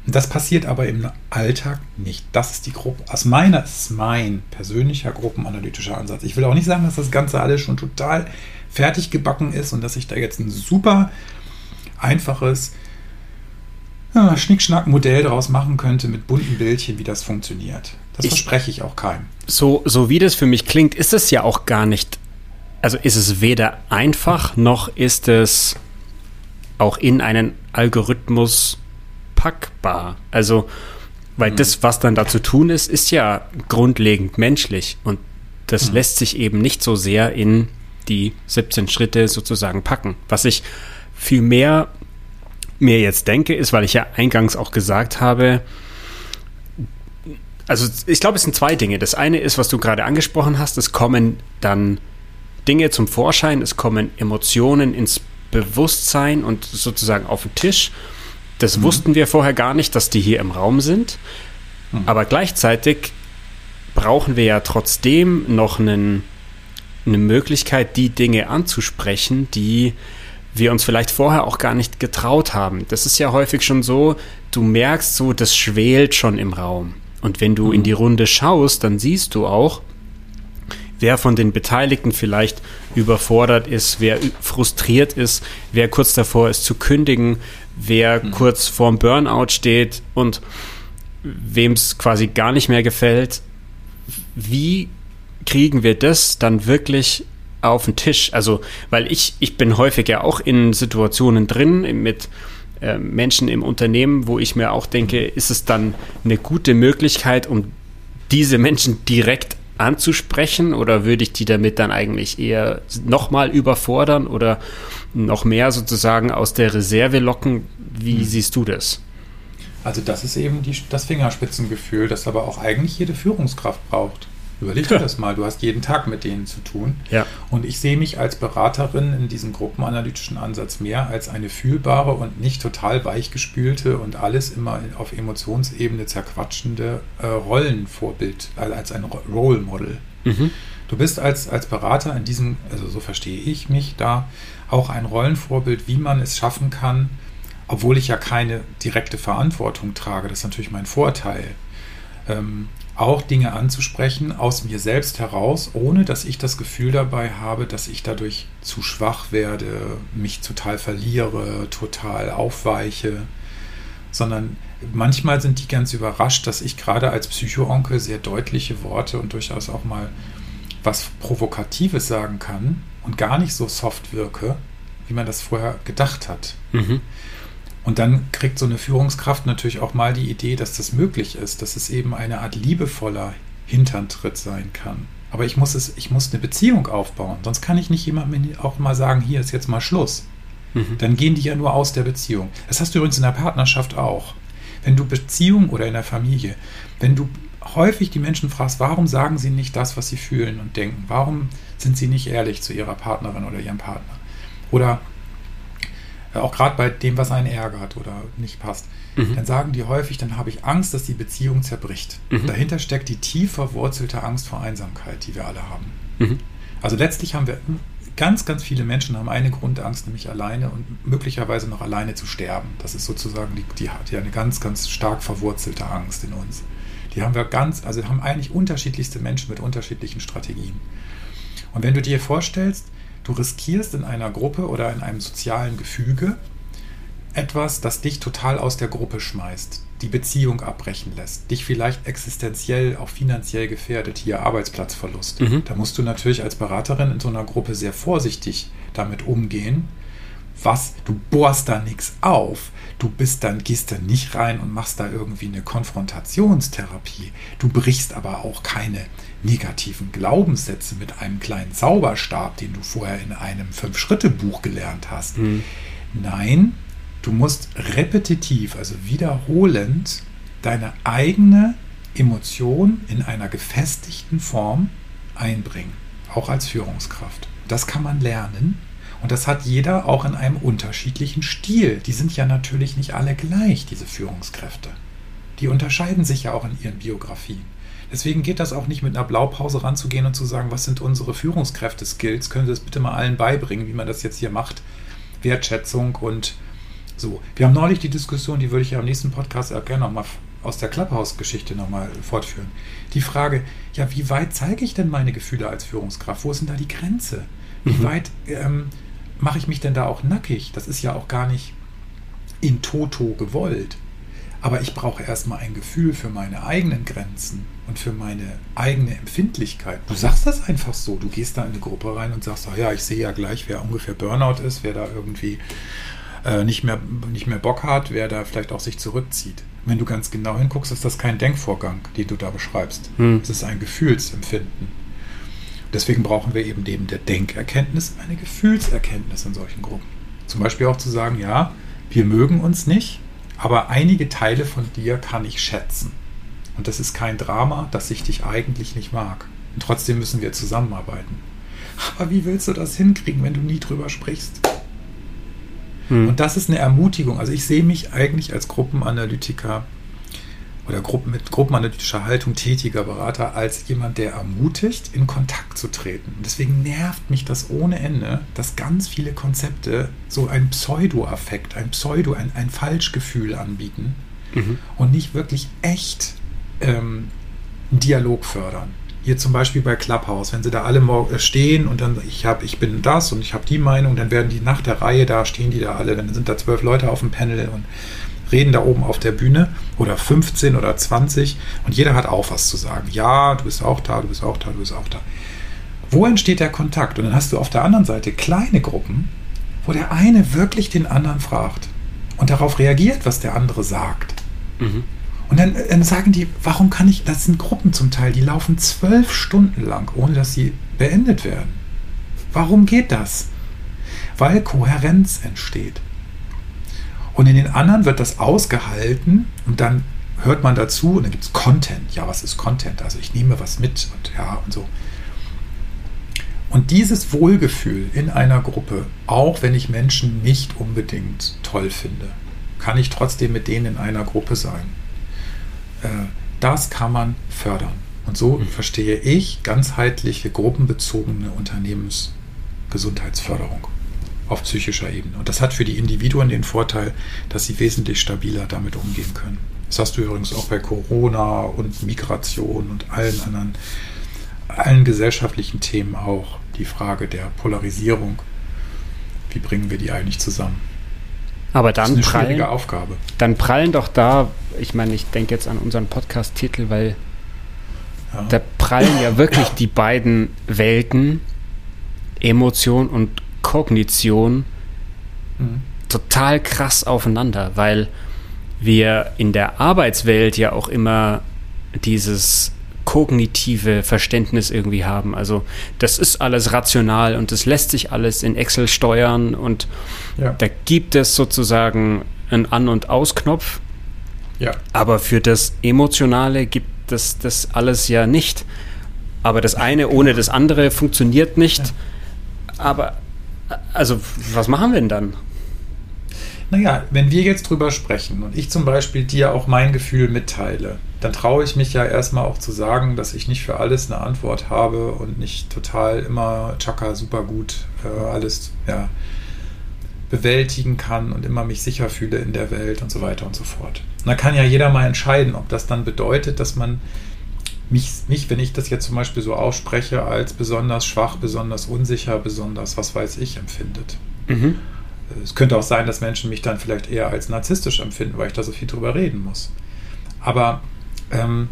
Das passiert aber im Alltag nicht. Das ist die Gruppe. Aus meiner das ist mein persönlicher gruppenanalytischer Ansatz. Ich will auch nicht sagen, dass das Ganze alles schon total fertig gebacken ist und dass ich da jetzt ein super einfaches ja, Schnickschnack-Modell daraus machen könnte mit bunten Bildchen, wie das funktioniert. Das Ich- verspreche ich auch keinem. So, so wie das für mich klingt, ist es ja auch gar nicht. Also ist es weder einfach noch ist es auch in einen Algorithmus packbar. Also, weil das, was dann da zu tun ist, ist ja grundlegend menschlich und das lässt sich eben nicht so sehr in die 17 Schritte sozusagen packen. Was ich viel mehr mir jetzt denke, ist, weil ich ja eingangs auch gesagt habe, also ich glaube, es sind zwei Dinge. Das eine ist, was du gerade angesprochen hast, es kommen dann Dinge zum Vorschein, es kommen Emotionen ins Bewusstsein und sozusagen auf den Tisch. Das wussten wir vorher gar nicht, dass die hier im Raum sind. Aber gleichzeitig brauchen wir ja trotzdem noch einen, eine Möglichkeit, die Dinge anzusprechen, die wir uns vielleicht vorher auch gar nicht getraut haben. Das ist ja häufig schon so, du merkst so, das schwelt schon im Raum. Und wenn du mhm. in die Runde schaust, dann siehst du auch, wer von den Beteiligten vielleicht überfordert ist, wer frustriert ist, wer kurz davor ist zu kündigen, wer mhm. kurz vorm Burnout steht und wem es quasi gar nicht mehr gefällt. Wie kriegen wir das dann wirklich auf den Tisch? Also, weil ich, ich bin häufig ja auch in Situationen drin mit äh, Menschen im Unternehmen, wo ich mir auch denke, ist es dann eine gute Möglichkeit, um diese Menschen direkt anzusprechen oder würde ich die damit dann eigentlich eher nochmal überfordern oder noch mehr sozusagen aus der Reserve locken? Wie hm. siehst du das? Also das ist eben die, das Fingerspitzengefühl, das aber auch eigentlich jede Führungskraft braucht. Überleg dir das mal, du hast jeden Tag mit denen zu tun. Ja. Und ich sehe mich als Beraterin in diesem gruppenanalytischen Ansatz mehr als eine fühlbare und nicht total weichgespülte und alles immer auf Emotionsebene zerquatschende äh, Rollenvorbild, also als ein Role Model. Mhm. Du bist als, als Berater in diesem, also so verstehe ich mich da, auch ein Rollenvorbild, wie man es schaffen kann, obwohl ich ja keine direkte Verantwortung trage. Das ist natürlich mein Vorteil. Ähm, auch Dinge anzusprechen aus mir selbst heraus, ohne dass ich das Gefühl dabei habe, dass ich dadurch zu schwach werde, mich total verliere, total aufweiche, sondern manchmal sind die ganz überrascht, dass ich gerade als Psychoonkel sehr deutliche Worte und durchaus auch mal was Provokatives sagen kann und gar nicht so soft wirke, wie man das vorher gedacht hat. Mhm. Und dann kriegt so eine Führungskraft natürlich auch mal die Idee, dass das möglich ist, dass es eben eine Art liebevoller Hinterntritt sein kann. Aber ich muss es, ich muss eine Beziehung aufbauen. Sonst kann ich nicht jemandem auch mal sagen, hier ist jetzt mal Schluss. Mhm. Dann gehen die ja nur aus der Beziehung. Das hast du übrigens in der Partnerschaft auch. Wenn du Beziehung oder in der Familie, wenn du häufig die Menschen fragst, warum sagen sie nicht das, was sie fühlen und denken? Warum sind sie nicht ehrlich zu ihrer Partnerin oder ihrem Partner? Oder auch gerade bei dem, was einen ärgert oder nicht passt, mhm. dann sagen die häufig, dann habe ich Angst, dass die Beziehung zerbricht. Mhm. Dahinter steckt die tief verwurzelte Angst vor Einsamkeit, die wir alle haben. Mhm. Also letztlich haben wir ganz, ganz viele Menschen haben eine Grundangst, nämlich alleine und möglicherweise noch alleine zu sterben. Das ist sozusagen, die, die ja eine ganz, ganz stark verwurzelte Angst in uns. Die haben wir ganz, also haben eigentlich unterschiedlichste Menschen mit unterschiedlichen Strategien. Und wenn du dir vorstellst, Du riskierst in einer Gruppe oder in einem sozialen Gefüge etwas, das dich total aus der Gruppe schmeißt, die Beziehung abbrechen lässt, dich vielleicht existenziell, auch finanziell gefährdet, hier Arbeitsplatzverlust. Mhm. Da musst du natürlich als Beraterin in so einer Gruppe sehr vorsichtig damit umgehen. Was, du bohrst da nichts auf. Du bist dann, gehst da nicht rein und machst da irgendwie eine Konfrontationstherapie. Du brichst aber auch keine negativen Glaubenssätze mit einem kleinen Zauberstab, den du vorher in einem Fünf-Schritte-Buch gelernt hast. Mhm. Nein, du musst repetitiv, also wiederholend, deine eigene Emotion in einer gefestigten Form einbringen, auch als Führungskraft. Das kann man lernen und das hat jeder auch in einem unterschiedlichen Stil. Die sind ja natürlich nicht alle gleich, diese Führungskräfte. Die unterscheiden sich ja auch in ihren Biografien. Deswegen geht das auch nicht mit einer Blaupause ranzugehen und zu sagen, was sind unsere Führungskräfte-Skills? Können Sie das bitte mal allen beibringen, wie man das jetzt hier macht? Wertschätzung und so. Wir haben neulich die Diskussion, die würde ich ja im nächsten Podcast auch gerne nochmal aus der Clubhouse-Geschichte nochmal fortführen. Die Frage, ja, wie weit zeige ich denn meine Gefühle als Führungskraft? Wo ist denn da die Grenze? Wie mhm. weit ähm, mache ich mich denn da auch nackig? Das ist ja auch gar nicht in toto gewollt. Aber ich brauche erstmal ein Gefühl für meine eigenen Grenzen und für meine eigene Empfindlichkeit. Du sagst das einfach so. Du gehst da in eine Gruppe rein und sagst, ach ja, ich sehe ja gleich, wer ungefähr Burnout ist, wer da irgendwie äh, nicht, mehr, nicht mehr Bock hat, wer da vielleicht auch sich zurückzieht. Wenn du ganz genau hinguckst, ist das kein Denkvorgang, den du da beschreibst. Hm. Es ist ein Gefühlsempfinden. Deswegen brauchen wir eben neben der Denkerkenntnis eine Gefühlserkenntnis in solchen Gruppen. Zum Beispiel auch zu sagen, ja, wir mögen uns nicht, aber einige Teile von dir kann ich schätzen. Und das ist kein Drama, dass ich dich eigentlich nicht mag. Und trotzdem müssen wir zusammenarbeiten. Aber wie willst du das hinkriegen, wenn du nie drüber sprichst? Hm. Und das ist eine Ermutigung. Also ich sehe mich eigentlich als Gruppenanalytiker oder Gruppen mit gruppenanalytischer Haltung tätiger Berater als jemand, der ermutigt, in Kontakt zu treten. Deswegen nervt mich das ohne Ende, dass ganz viele Konzepte so ein Pseudo-Affekt, ein Pseudo, ein, ein Falschgefühl anbieten mhm. und nicht wirklich echt ähm, einen Dialog fördern. Hier zum Beispiel bei Clubhouse, wenn sie da alle äh, stehen und dann ich habe, ich bin das und ich habe die Meinung, dann werden die nach der Reihe da stehen die da alle, dann sind da zwölf Leute auf dem Panel und reden da oben auf der Bühne oder 15 oder 20 und jeder hat auch was zu sagen. Ja, du bist auch da, du bist auch da, du bist auch da. Wo entsteht der Kontakt? Und dann hast du auf der anderen Seite kleine Gruppen, wo der eine wirklich den anderen fragt und darauf reagiert, was der andere sagt. Mhm. Und dann, dann, sagen die, warum kann ich, das sind Gruppen zum Teil, die laufen zwölf Stunden lang, ohne dass sie beendet werden. Warum geht das? Weil Kohärenz entsteht. Und in den anderen wird das ausgehalten und dann hört man dazu und dann gibt es Content. Ja, was ist Content? Also ich nehme was mit und ja und so. Und dieses Wohlgefühl in einer Gruppe, auch wenn ich Menschen nicht unbedingt toll finde, kann ich trotzdem mit denen in einer Gruppe sein. Äh, das kann man fördern. Und so mhm. verstehe ich ganzheitliche, gruppenbezogene Unternehmensgesundheitsförderung auf psychischer Ebene. Und das hat für die Individuen den Vorteil, dass sie wesentlich stabiler damit umgehen können. Das hast du übrigens auch bei Corona und Migration und allen anderen, allen gesellschaftlichen Themen auch. Die Frage der Polarisierung. Wie bringen wir die eigentlich zusammen? Aber dann das ist eine prallen, Aufgabe. Dann prallen doch da, ich meine, ich denke jetzt an unseren Podcast-Titel, weil ja. da prallen ja wirklich die beiden Welten, Emotion und Kognition mhm. total krass aufeinander, weil wir in der Arbeitswelt ja auch immer dieses kognitive Verständnis irgendwie haben. Also das ist alles rational und das lässt sich alles in Excel steuern und ja. da gibt es sozusagen einen An- und Ausknopf. Ja. Aber für das Emotionale gibt es das alles ja nicht. Aber das eine ohne das andere funktioniert nicht. Ja. Aber also, was machen wir denn dann? Naja, wenn wir jetzt drüber sprechen und ich zum Beispiel dir auch mein Gefühl mitteile, dann traue ich mich ja erstmal auch zu sagen, dass ich nicht für alles eine Antwort habe und nicht total immer Chaka super gut äh, alles ja, bewältigen kann und immer mich sicher fühle in der Welt und so weiter und so fort. Und da kann ja jeder mal entscheiden, ob das dann bedeutet, dass man mich, mich, wenn ich das jetzt zum Beispiel so ausspreche, als besonders schwach, besonders unsicher, besonders was weiß ich empfindet. Mhm. Es könnte auch sein, dass Menschen mich dann vielleicht eher als narzisstisch empfinden, weil ich da so viel drüber reden muss. Aber ähm,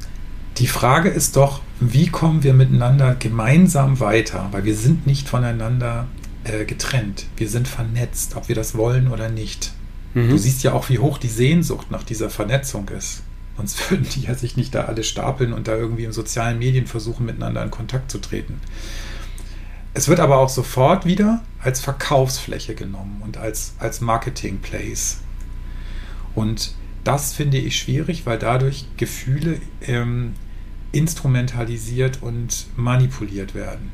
die Frage ist doch, wie kommen wir miteinander gemeinsam weiter? Weil wir sind nicht voneinander äh, getrennt. Wir sind vernetzt, ob wir das wollen oder nicht. Mhm. Du siehst ja auch, wie hoch die Sehnsucht nach dieser Vernetzung ist. Sonst würden die ja sich nicht da alle stapeln und da irgendwie in sozialen Medien versuchen, miteinander in Kontakt zu treten. Es wird aber auch sofort wieder als Verkaufsfläche genommen und als, als Marketing-Place. Und das finde ich schwierig, weil dadurch Gefühle ähm, instrumentalisiert und manipuliert werden.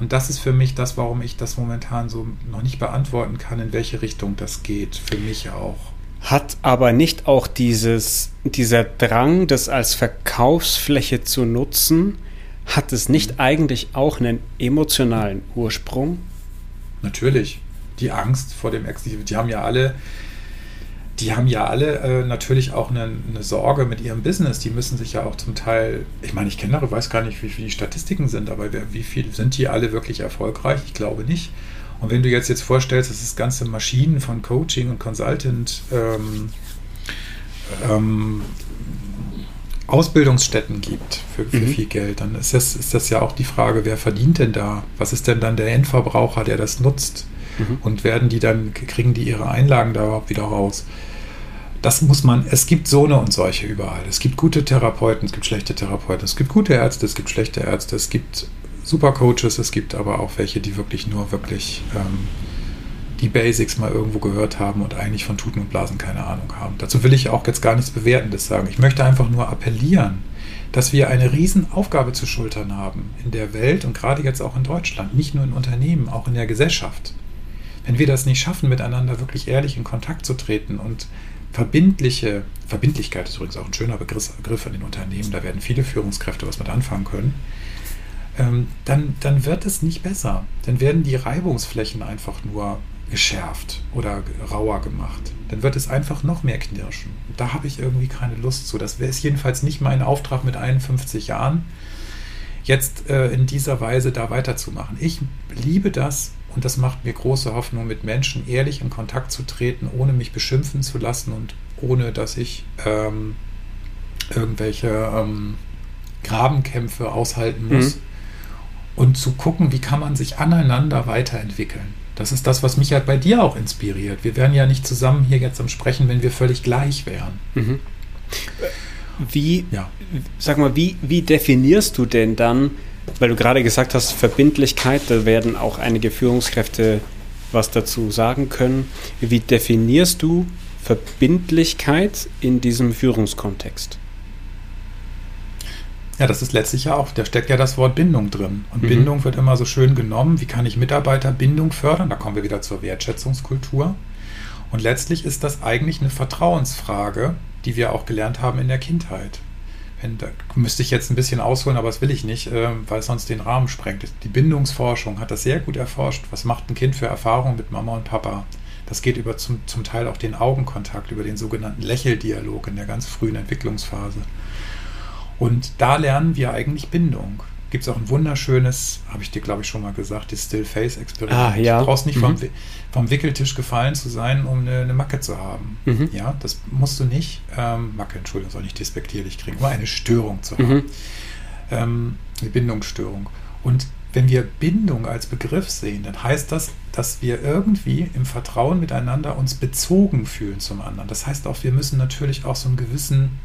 Und das ist für mich das, warum ich das momentan so noch nicht beantworten kann, in welche Richtung das geht. Für mich auch. Hat aber nicht auch dieses, dieser Drang, das als Verkaufsfläche zu nutzen, hat es nicht eigentlich auch einen emotionalen Ursprung? Natürlich. Die Angst vor dem Exil. Die haben ja alle, die haben ja alle äh, natürlich auch eine, eine, Sorge mit ihrem Business. Die müssen sich ja auch zum Teil, ich meine, ich kenne darüber, weiß gar nicht, wie viele die Statistiken sind, aber wie viel sind die alle wirklich erfolgreich? Ich glaube nicht. Und wenn du jetzt jetzt vorstellst, dass es ganze Maschinen von Coaching und Consultant ähm, ähm, Ausbildungsstätten gibt für, für mhm. viel Geld, dann ist das, ist das ja auch die Frage, wer verdient denn da? Was ist denn dann der Endverbraucher, der das nutzt? Mhm. Und werden die dann, kriegen die ihre Einlagen da überhaupt wieder raus? Das muss man, es gibt so eine und solche überall. Es gibt gute Therapeuten, es gibt schlechte Therapeuten, es gibt gute Ärzte, es gibt schlechte Ärzte, es gibt super Coaches, es gibt aber auch welche, die wirklich nur wirklich ähm, die Basics mal irgendwo gehört haben und eigentlich von Tuten und Blasen keine Ahnung haben. Dazu will ich auch jetzt gar nichts Bewertendes sagen. Ich möchte einfach nur appellieren, dass wir eine Riesenaufgabe zu schultern haben in der Welt und gerade jetzt auch in Deutschland, nicht nur in Unternehmen, auch in der Gesellschaft. wenn wir das nicht schaffen, miteinander wirklich ehrlich in Kontakt zu treten und verbindliche, Verbindlichkeit ist übrigens auch ein schöner Begriff, Begriff an den Unternehmen, da werden viele Führungskräfte was mit anfangen können, ähm, dann, dann wird es nicht besser. Dann werden die Reibungsflächen einfach nur geschärft oder rauer gemacht. Dann wird es einfach noch mehr knirschen. Da habe ich irgendwie keine Lust zu. Das wäre jedenfalls nicht mein Auftrag mit 51 Jahren, jetzt äh, in dieser Weise da weiterzumachen. Ich liebe das und das macht mir große Hoffnung, mit Menschen ehrlich in Kontakt zu treten, ohne mich beschimpfen zu lassen und ohne dass ich ähm, irgendwelche ähm, Grabenkämpfe aushalten muss. Mhm. Und zu gucken, wie kann man sich aneinander weiterentwickeln. Das ist das, was mich halt bei dir auch inspiriert. Wir wären ja nicht zusammen hier jetzt am Sprechen, wenn wir völlig gleich wären. Mhm. Wie, ja. sag mal, wie, wie definierst du denn dann, weil du gerade gesagt hast, Verbindlichkeit, da werden auch einige Führungskräfte was dazu sagen können. Wie definierst du Verbindlichkeit in diesem Führungskontext? Ja, das ist letztlich ja auch, da steckt ja das Wort Bindung drin. Und mhm. Bindung wird immer so schön genommen. Wie kann ich Mitarbeiterbindung fördern? Da kommen wir wieder zur Wertschätzungskultur. Und letztlich ist das eigentlich eine Vertrauensfrage, die wir auch gelernt haben in der Kindheit. Wenn, da müsste ich jetzt ein bisschen ausholen, aber das will ich nicht, äh, weil es sonst den Rahmen sprengt. Die Bindungsforschung hat das sehr gut erforscht. Was macht ein Kind für Erfahrungen mit Mama und Papa? Das geht über zum, zum Teil auch den Augenkontakt, über den sogenannten Lächeldialog in der ganz frühen Entwicklungsphase. Und da lernen wir eigentlich Bindung. Gibt es auch ein wunderschönes, habe ich dir glaube ich schon mal gesagt, das Still Face Experiment. Ah, ja. Du brauchst nicht mhm. vom, vom, Wickeltisch gefallen zu sein, um eine, eine Macke zu haben. Mhm. Ja, das musst du nicht. Ähm, Macke, Entschuldigung, soll nicht despektierlich kriegen, um eine Störung zu haben. Mhm. Ähm, eine Bindungsstörung. Und wenn wir Bindung als Begriff sehen, dann heißt das, dass wir irgendwie im Vertrauen miteinander uns bezogen fühlen zum anderen. Das heißt auch, wir müssen natürlich auch so einen gewissen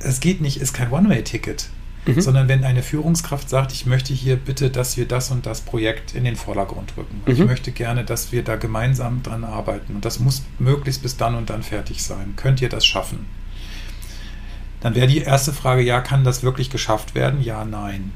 es geht nicht, ist kein One-Way-Ticket. Mhm. Sondern wenn eine Führungskraft sagt, ich möchte hier bitte, dass wir das und das Projekt in den Vordergrund rücken. Mhm. Ich möchte gerne, dass wir da gemeinsam dran arbeiten. Und das muss möglichst bis dann und dann fertig sein. Könnt ihr das schaffen? Dann wäre die erste Frage, ja, kann das wirklich geschafft werden? Ja, nein.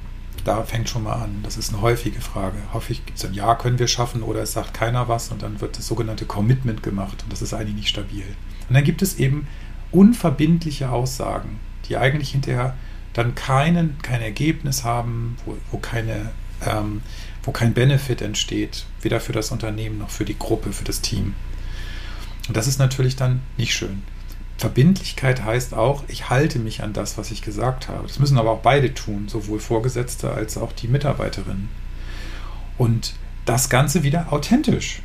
Da fängt schon mal an. Das ist eine häufige Frage. Häufig gibt es ein Ja, können wir schaffen oder es sagt keiner was und dann wird das sogenannte Commitment gemacht und das ist eigentlich nicht stabil. Und dann gibt es eben unverbindliche Aussagen, die eigentlich hinterher dann keinen, kein Ergebnis haben, wo, wo, keine, ähm, wo kein Benefit entsteht, weder für das Unternehmen noch für die Gruppe, für das Team. Und das ist natürlich dann nicht schön. Verbindlichkeit heißt auch, ich halte mich an das, was ich gesagt habe. Das müssen aber auch beide tun, sowohl Vorgesetzte als auch die Mitarbeiterinnen. Und das Ganze wieder authentisch.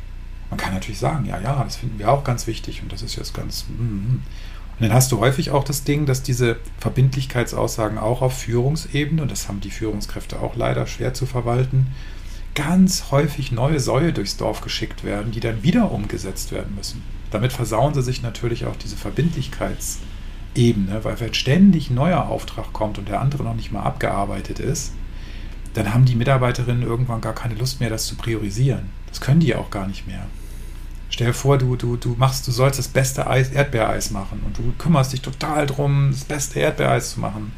Man kann natürlich sagen, ja, ja, das finden wir auch ganz wichtig und das ist jetzt ganz. Mm, mm. Und dann hast du häufig auch das Ding, dass diese Verbindlichkeitsaussagen auch auf Führungsebene, und das haben die Führungskräfte auch leider schwer zu verwalten, ganz häufig neue Säue durchs Dorf geschickt werden, die dann wieder umgesetzt werden müssen. Damit versauen sie sich natürlich auch diese Verbindlichkeitsebene, weil wenn ständig ein neuer Auftrag kommt und der andere noch nicht mal abgearbeitet ist, dann haben die Mitarbeiterinnen irgendwann gar keine Lust mehr, das zu priorisieren. Das können die ja auch gar nicht mehr. Stell dir vor, du, du, du machst, du sollst das beste Eis, Erdbeereis machen und du kümmerst dich total drum, das beste Erdbeereis zu machen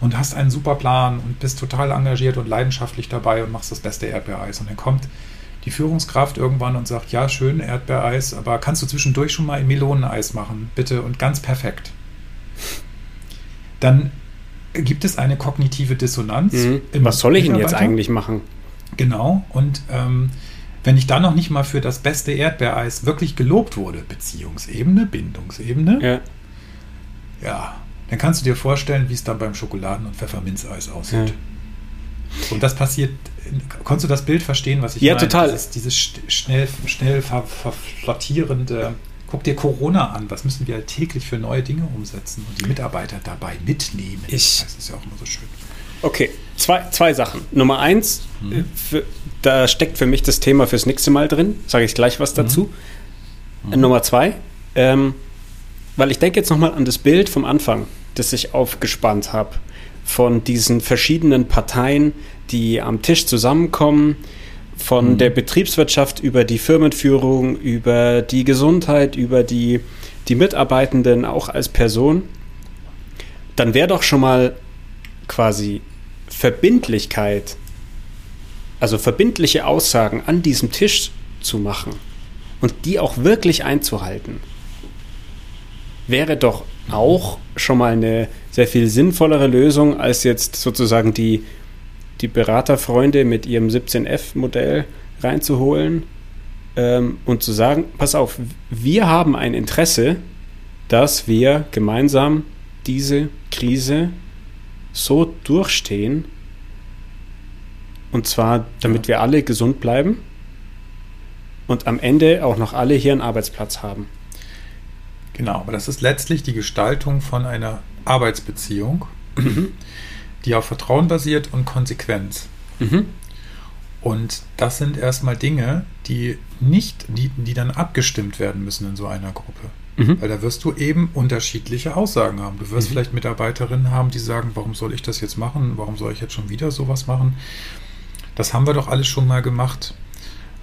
und hast einen super Plan und bist total engagiert und leidenschaftlich dabei und machst das beste Erdbeereis. Und dann kommt die Führungskraft irgendwann und sagt, ja, schön, Erdbeereis, aber kannst du zwischendurch schon mal Meloneneis machen, bitte, und ganz perfekt. Dann gibt es eine kognitive Dissonanz. Mhm. Was soll ich denn jetzt eigentlich machen? Genau, und ähm, wenn ich dann noch nicht mal für das beste Erdbeereis wirklich gelobt wurde, Beziehungsebene, Bindungsebene, ja, ja dann kannst du dir vorstellen, wie es dann beim Schokoladen- und Pfefferminzeis aussieht. Ja. Und das passiert, konntest du das Bild verstehen, was ich ja, meine? Ja, total. Dieses, dieses schnell, schnell ver, verflottierende, guck dir Corona an, was müssen wir halt täglich für neue Dinge umsetzen und die Mitarbeiter dabei mitnehmen. Ich, das ist ja auch immer so schön. Okay, zwei, zwei Sachen. Nummer eins, mhm. für, da steckt für mich das Thema fürs nächste Mal drin. Sage ich gleich was dazu. Mhm. Mhm. Nummer zwei, ähm, weil ich denke jetzt nochmal an das Bild vom Anfang, das ich aufgespannt habe, von diesen verschiedenen Parteien, die am Tisch zusammenkommen, von mhm. der Betriebswirtschaft über die Firmenführung, über die Gesundheit, über die, die Mitarbeitenden auch als Person. Dann wäre doch schon mal quasi Verbindlichkeit, also verbindliche Aussagen an diesem Tisch zu machen und die auch wirklich einzuhalten, wäre doch auch schon mal eine sehr viel sinnvollere Lösung, als jetzt sozusagen die, die Beraterfreunde mit ihrem 17F-Modell reinzuholen ähm, und zu sagen, pass auf, wir haben ein Interesse, dass wir gemeinsam diese Krise so durchstehen, und zwar damit wir alle gesund bleiben und am Ende auch noch alle hier einen Arbeitsplatz haben. Genau, aber das ist letztlich die Gestaltung von einer Arbeitsbeziehung, mhm. die auf Vertrauen basiert und Konsequenz. Mhm. Und das sind erstmal Dinge, die nicht, die, die dann abgestimmt werden müssen in so einer Gruppe. Mhm. Weil da wirst du eben unterschiedliche Aussagen haben. Du wirst mhm. vielleicht Mitarbeiterinnen haben, die sagen, warum soll ich das jetzt machen? Warum soll ich jetzt schon wieder sowas machen? Das haben wir doch alles schon mal gemacht.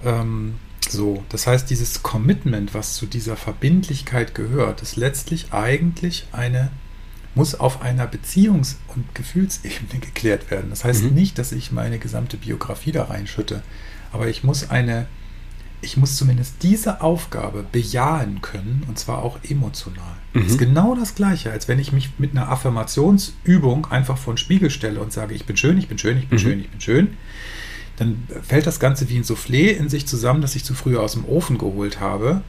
Ähm, so, das heißt, dieses Commitment, was zu dieser Verbindlichkeit gehört, ist letztlich eigentlich eine, muss auf einer Beziehungs- und Gefühlsebene geklärt werden. Das heißt mhm. nicht, dass ich meine gesamte Biografie da reinschütte, aber ich muss eine, ich muss zumindest diese Aufgabe bejahen können und zwar auch emotional. Mhm. Das ist genau das Gleiche, als wenn ich mich mit einer Affirmationsübung einfach vor den Spiegel stelle und sage, ich bin schön, ich bin schön, ich bin mhm. schön, ich bin schön dann fällt das Ganze wie ein Soufflé in sich zusammen, das ich zu früh aus dem Ofen geholt habe.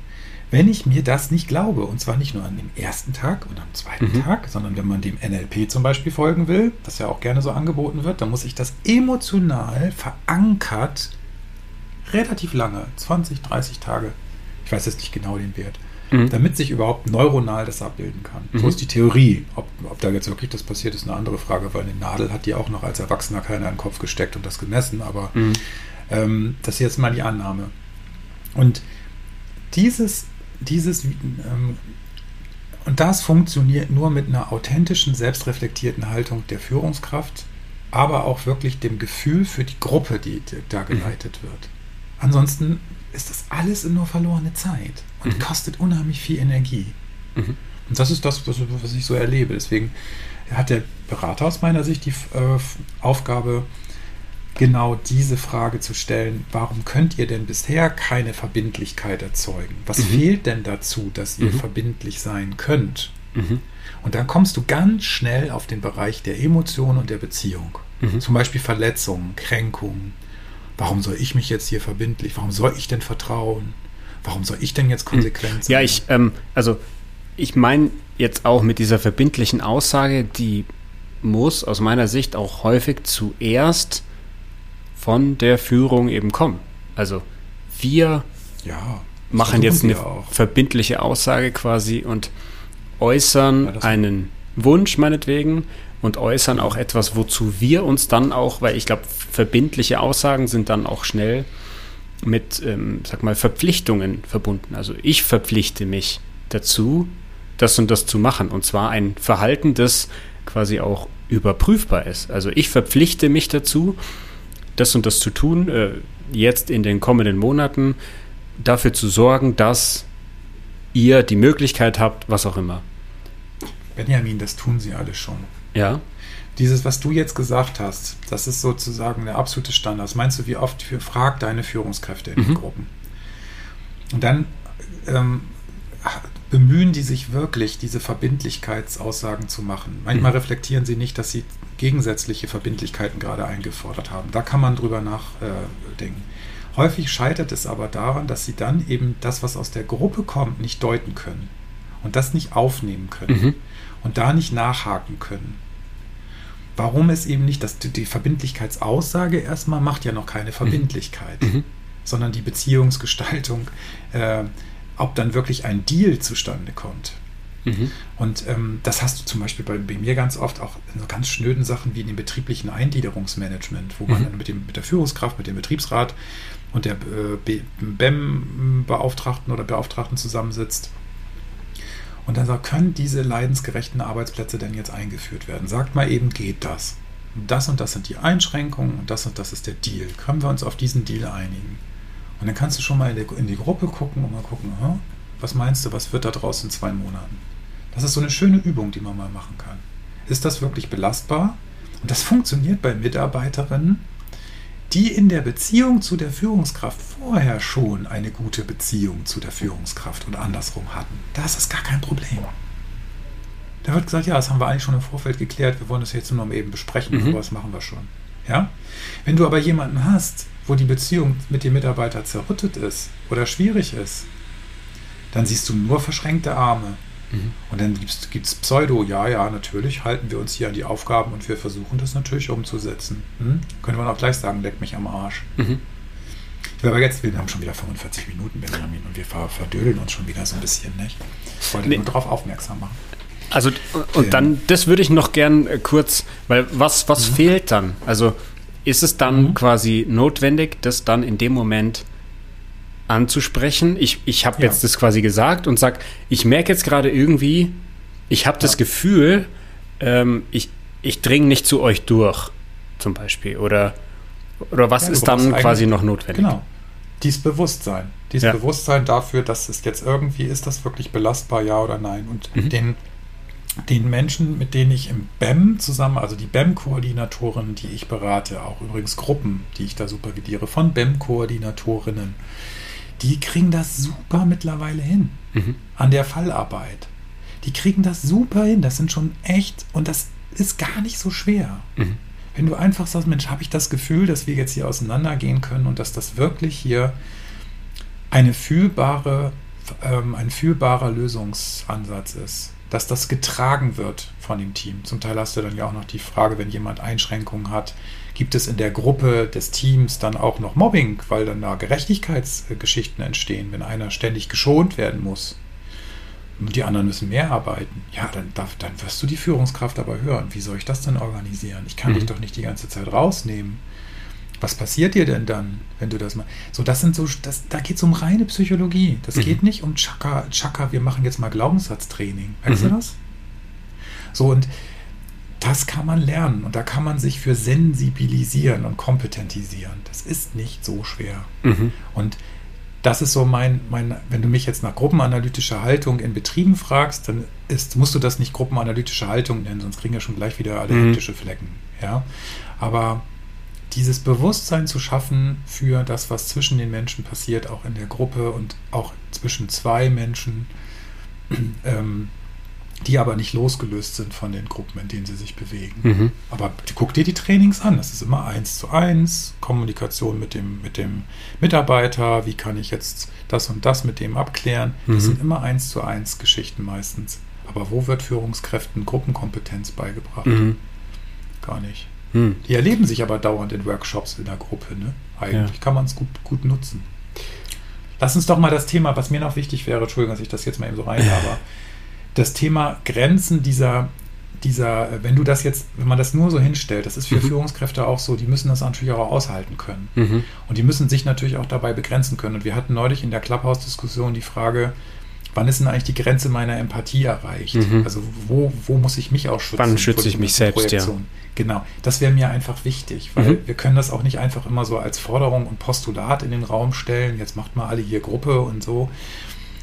Wenn ich mir das nicht glaube, und zwar nicht nur an dem ersten Tag und am zweiten mhm. Tag, sondern wenn man dem NLP zum Beispiel folgen will, das ja auch gerne so angeboten wird, dann muss ich das emotional verankert relativ lange, 20, 30 Tage, ich weiß jetzt nicht genau den Wert, mhm. damit sich überhaupt neuronal das abbilden kann. Mhm. So ist die Theorie. Ob, ob da jetzt wirklich das passiert, ist eine andere Frage, weil eine Nadel hat die auch noch als Erwachsener keiner in den Kopf gesteckt und das gemessen, aber mhm. ähm, das ist jetzt mal die Annahme. Und dieses, dieses ähm, und das funktioniert nur mit einer authentischen, selbstreflektierten Haltung der Führungskraft, aber auch wirklich dem Gefühl für die Gruppe, die, die da geleitet wird. Ansonsten ist das alles nur verlorene Zeit und mhm. kostet unheimlich viel Energie. Mhm. Und das ist das, was, ich so erlebe. Deswegen hat der Berater aus meiner Sicht die äh, Aufgabe, genau diese Frage zu stellen, warum könnt ihr denn bisher keine Verbindlichkeit erzeugen? Was mhm. fehlt denn dazu, dass ihr mhm. verbindlich sein könnt? Mhm. Und dann kommst du ganz schnell auf den Bereich der Emotionen und der Beziehung. Mhm. Zum Beispiel Verletzungen, Kränkungen, Warum soll ich mich jetzt hier verbindlich? Warum soll ich denn vertrauen? Warum soll ich denn jetzt hm. konsequent sein? Ja, ich, ähm, also ich meine jetzt auch mit dieser verbindlichen Aussage, die muss aus meiner Sicht auch häufig zuerst von der Führung eben kommen. Also wir ja, machen jetzt eine verbindliche Aussage quasi und äußern ja, einen Wunsch meinetwegen und äußern auch etwas, wozu wir uns dann auch, weil ich glaube, verbindliche Aussagen sind dann auch schnell mit, ähm, sag mal, Verpflichtungen verbunden. Also ich verpflichte mich dazu, das und das zu machen. Und zwar ein Verhalten, das quasi auch überprüfbar ist. Also ich verpflichte mich dazu, das und das zu tun, äh, jetzt in den kommenden Monaten, dafür zu sorgen, dass ihr die Möglichkeit habt, was auch immer. Benjamin, das tun sie alle schon. Ja. Dieses, was du jetzt gesagt hast, das ist sozusagen der absolute Standard. Meinst du, wie oft für, frag deine Führungskräfte in mhm. den Gruppen? Und dann ähm, bemühen die sich wirklich, diese Verbindlichkeitsaussagen zu machen. Manchmal mhm. reflektieren sie nicht, dass sie gegensätzliche Verbindlichkeiten gerade eingefordert haben. Da kann man drüber nachdenken. Häufig scheitert es aber daran, dass sie dann eben das, was aus der Gruppe kommt, nicht deuten können und das nicht aufnehmen können. Mhm und da nicht nachhaken können. Warum ist eben nicht, dass die Verbindlichkeitsaussage erstmal macht ja noch keine Verbindlichkeit, mhm. sondern die Beziehungsgestaltung, äh, ob dann wirklich ein Deal zustande kommt. Mhm. Und ähm, das hast du zum Beispiel bei, bei, mir ganz oft auch in so ganz schnöden Sachen wie in dem betrieblichen Eingliederungsmanagement, wo mhm. man dann mit, dem, mit der Führungskraft, mit dem Betriebsrat und der äh, BEM-Beauftragten oder Beauftragten zusammensitzt und dann sagt, können diese leidensgerechten Arbeitsplätze denn jetzt eingeführt werden? Sagt mal eben, geht das? Das und das sind die Einschränkungen und das und das ist der Deal. Können wir uns auf diesen Deal einigen? Und dann kannst du schon mal in die, Gruppe gucken und mal gucken, was meinst du, was wird da draus in zwei Monaten? Das ist so eine schöne Übung, die man mal machen kann. Ist das wirklich belastbar? Und das funktioniert bei Mitarbeiterinnen, die in der Beziehung zu der Führungskraft vorher schon eine gute Beziehung zu der Führungskraft und andersrum hatten. Da ist das gar kein Problem. Da wird gesagt, ja, das haben wir eigentlich schon im Vorfeld geklärt, wir wollen das jetzt nur noch eben besprechen, mhm. aber das machen wir schon. Ja? Wenn du aber jemanden hast, wo die Beziehung mit dem Mitarbeiter zerrüttet ist oder schwierig ist, dann siehst du nur verschränkte Arme. Mhm. Und dann gibt es Pseudo, ja, ja, natürlich halten wir uns hier an die Aufgaben und wir versuchen das natürlich umzusetzen. Hm? Könnte man auch gleich sagen, leck mich am Arsch. Mhm. Aber jetzt, wir haben schon wieder 45 Minuten, Benjamin, und wir verdödeln uns schon wieder so ein bisschen, nicht? Ich wollte nee. nur darauf aufmerksam machen. Also, und ja. dann, das würde ich noch gern äh, kurz, weil was, was mhm. fehlt dann? Also, ist es dann mhm. quasi notwendig, das dann in dem Moment anzusprechen? Ich, ich habe ja. jetzt das quasi gesagt und sage, ich merke jetzt gerade irgendwie, ich habe das Gefühl, ähm, ich, ich dringe nicht zu euch durch, zum Beispiel. Oder, oder was ist dann quasi noch notwendig? Genau. Dies Bewusstsein. Dieses ja. Bewusstsein dafür, dass es jetzt irgendwie, ist das wirklich belastbar, ja oder nein? Und mhm. den den Menschen, mit denen ich im BEM zusammen, also die BEM-Koordinatoren, die ich berate, auch übrigens Gruppen, die ich da supervidiere, von BEM-Koordinatorinnen, die kriegen das super mittlerweile hin mhm. an der Fallarbeit. Die kriegen das super hin. Das sind schon echt, und das ist gar nicht so schwer. Mhm. Wenn du einfach sagst, Mensch, habe ich das Gefühl, dass wir jetzt hier auseinandergehen können und dass das wirklich hier eine fühlbare, ähm, ein fühlbarer Lösungsansatz ist dass das getragen wird von dem Team. Zum Teil hast du dann ja auch noch die Frage, wenn jemand Einschränkungen hat, gibt es in der Gruppe des Teams dann auch noch Mobbing, weil dann da Gerechtigkeitsgeschichten entstehen, wenn einer ständig geschont werden muss. Und die anderen müssen mehr arbeiten. Ja, dann, darf, dann wirst du die Führungskraft aber hören. Wie soll ich das denn organisieren? Ich kann mhm. dich doch nicht die ganze Zeit rausnehmen was passiert dir denn dann, wenn du das mal. So, das sind so, das, da geht es um reine Psychologie. Das mhm. geht nicht um Chaka, Chaka, wir machen jetzt mal Glaubenssatztraining. Weißt mhm. du das? So, und das kann man lernen und da kann man sich für sensibilisieren und kompetentisieren. Das ist nicht so schwer. Mhm. Und das ist so mein, mein, wenn du mich jetzt nach gruppenanalytischer Haltung in Betrieben fragst, dann ist, musst du das nicht gruppenanalytische Haltung nennen, sonst kriegen wir schon gleich wieder alle mhm. Flecken. Ja? Aber dieses Bewusstsein zu schaffen für das, was zwischen den Menschen passiert, auch in der Gruppe und auch zwischen zwei Menschen, ähm, die aber nicht losgelöst sind von den Gruppen, in denen sie sich bewegen. Mhm. Aber guck dir die Trainings an. Das ist immer eins zu eins, Kommunikation mit dem, mit dem Mitarbeiter, wie kann ich jetzt das und das mit dem abklären. Das mhm. sind immer eins zu eins Geschichten meistens. Aber wo wird Führungskräften Gruppenkompetenz beigebracht? Mhm. Gar nicht. Hm. Die erleben sich aber dauernd in Workshops in der Gruppe. Ne? Eigentlich ja. kann man es gut, gut nutzen. Lass uns doch mal das Thema, was mir noch wichtig wäre, Entschuldigung, dass ich das jetzt mal eben so rein aber das Thema Grenzen dieser, dieser, wenn du das jetzt, wenn man das nur so hinstellt, das ist für mhm. Führungskräfte auch so, die müssen das natürlich auch aushalten können. Mhm. Und die müssen sich natürlich auch dabei begrenzen können. Und wir hatten neulich in der Clubhouse-Diskussion die Frage, wann ist denn eigentlich die Grenze meiner Empathie erreicht? Mhm. Also wo, wo muss ich mich auch schützen? Wann schütze ich mich selbst, ja. Genau, das wäre mir einfach wichtig, weil mhm. wir können das auch nicht einfach immer so als Forderung und Postulat in den Raum stellen, jetzt macht mal alle hier Gruppe und so,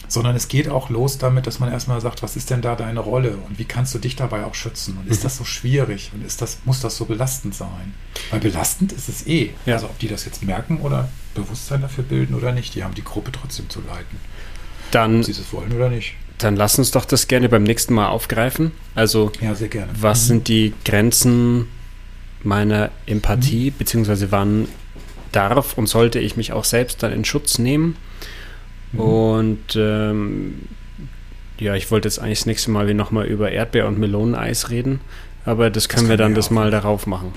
sondern es geht auch los damit, dass man erstmal sagt, was ist denn da deine Rolle und wie kannst du dich dabei auch schützen und ist mhm. das so schwierig und ist das, muss das so belastend sein? Weil belastend ist es eh. Ja. Also ob die das jetzt merken oder Bewusstsein dafür bilden oder nicht, die haben die Gruppe trotzdem zu leiten. Dann, ob sie es wollen oder nicht. Dann lass uns doch das gerne beim nächsten Mal aufgreifen. Also, ja, was mhm. sind die Grenzen meiner Empathie, mhm. beziehungsweise wann darf und sollte ich mich auch selbst dann in Schutz nehmen? Mhm. Und ähm, ja, ich wollte jetzt eigentlich das nächste Mal nochmal über Erdbeer- und Meloneneis reden, aber das können das wir dann wir das mal darauf machen.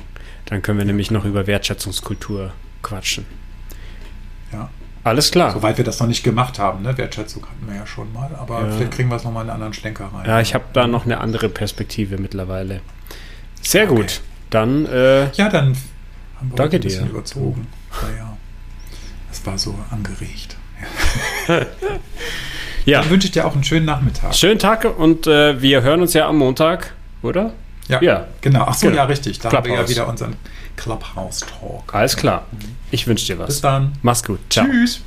Dann können wir ja. nämlich noch über Wertschätzungskultur quatschen. Ja. Alles klar. Soweit wir das noch nicht gemacht haben, ne? Wertschätzung hatten wir ja schon mal, aber ja. vielleicht kriegen wir es nochmal in einen anderen Schlenker rein. Ja, ich habe da noch eine andere Perspektive mittlerweile. Sehr okay. gut. Dann. Äh, ja, dann haben wir danke ein bisschen dir. überzogen. Ja, Es war so angeregt. Ja. Dann wünsche ich dir auch einen schönen Nachmittag. Schönen Tag und äh, wir hören uns ja am Montag, oder? Ja, ja. genau. Ach so, genau. ja, richtig. Da Clubhouse. haben wir ja wieder unseren Clubhouse Talk. Alles klar. Ich wünsche dir was. Bis dann. Mach's gut. Ciao. Tschüss.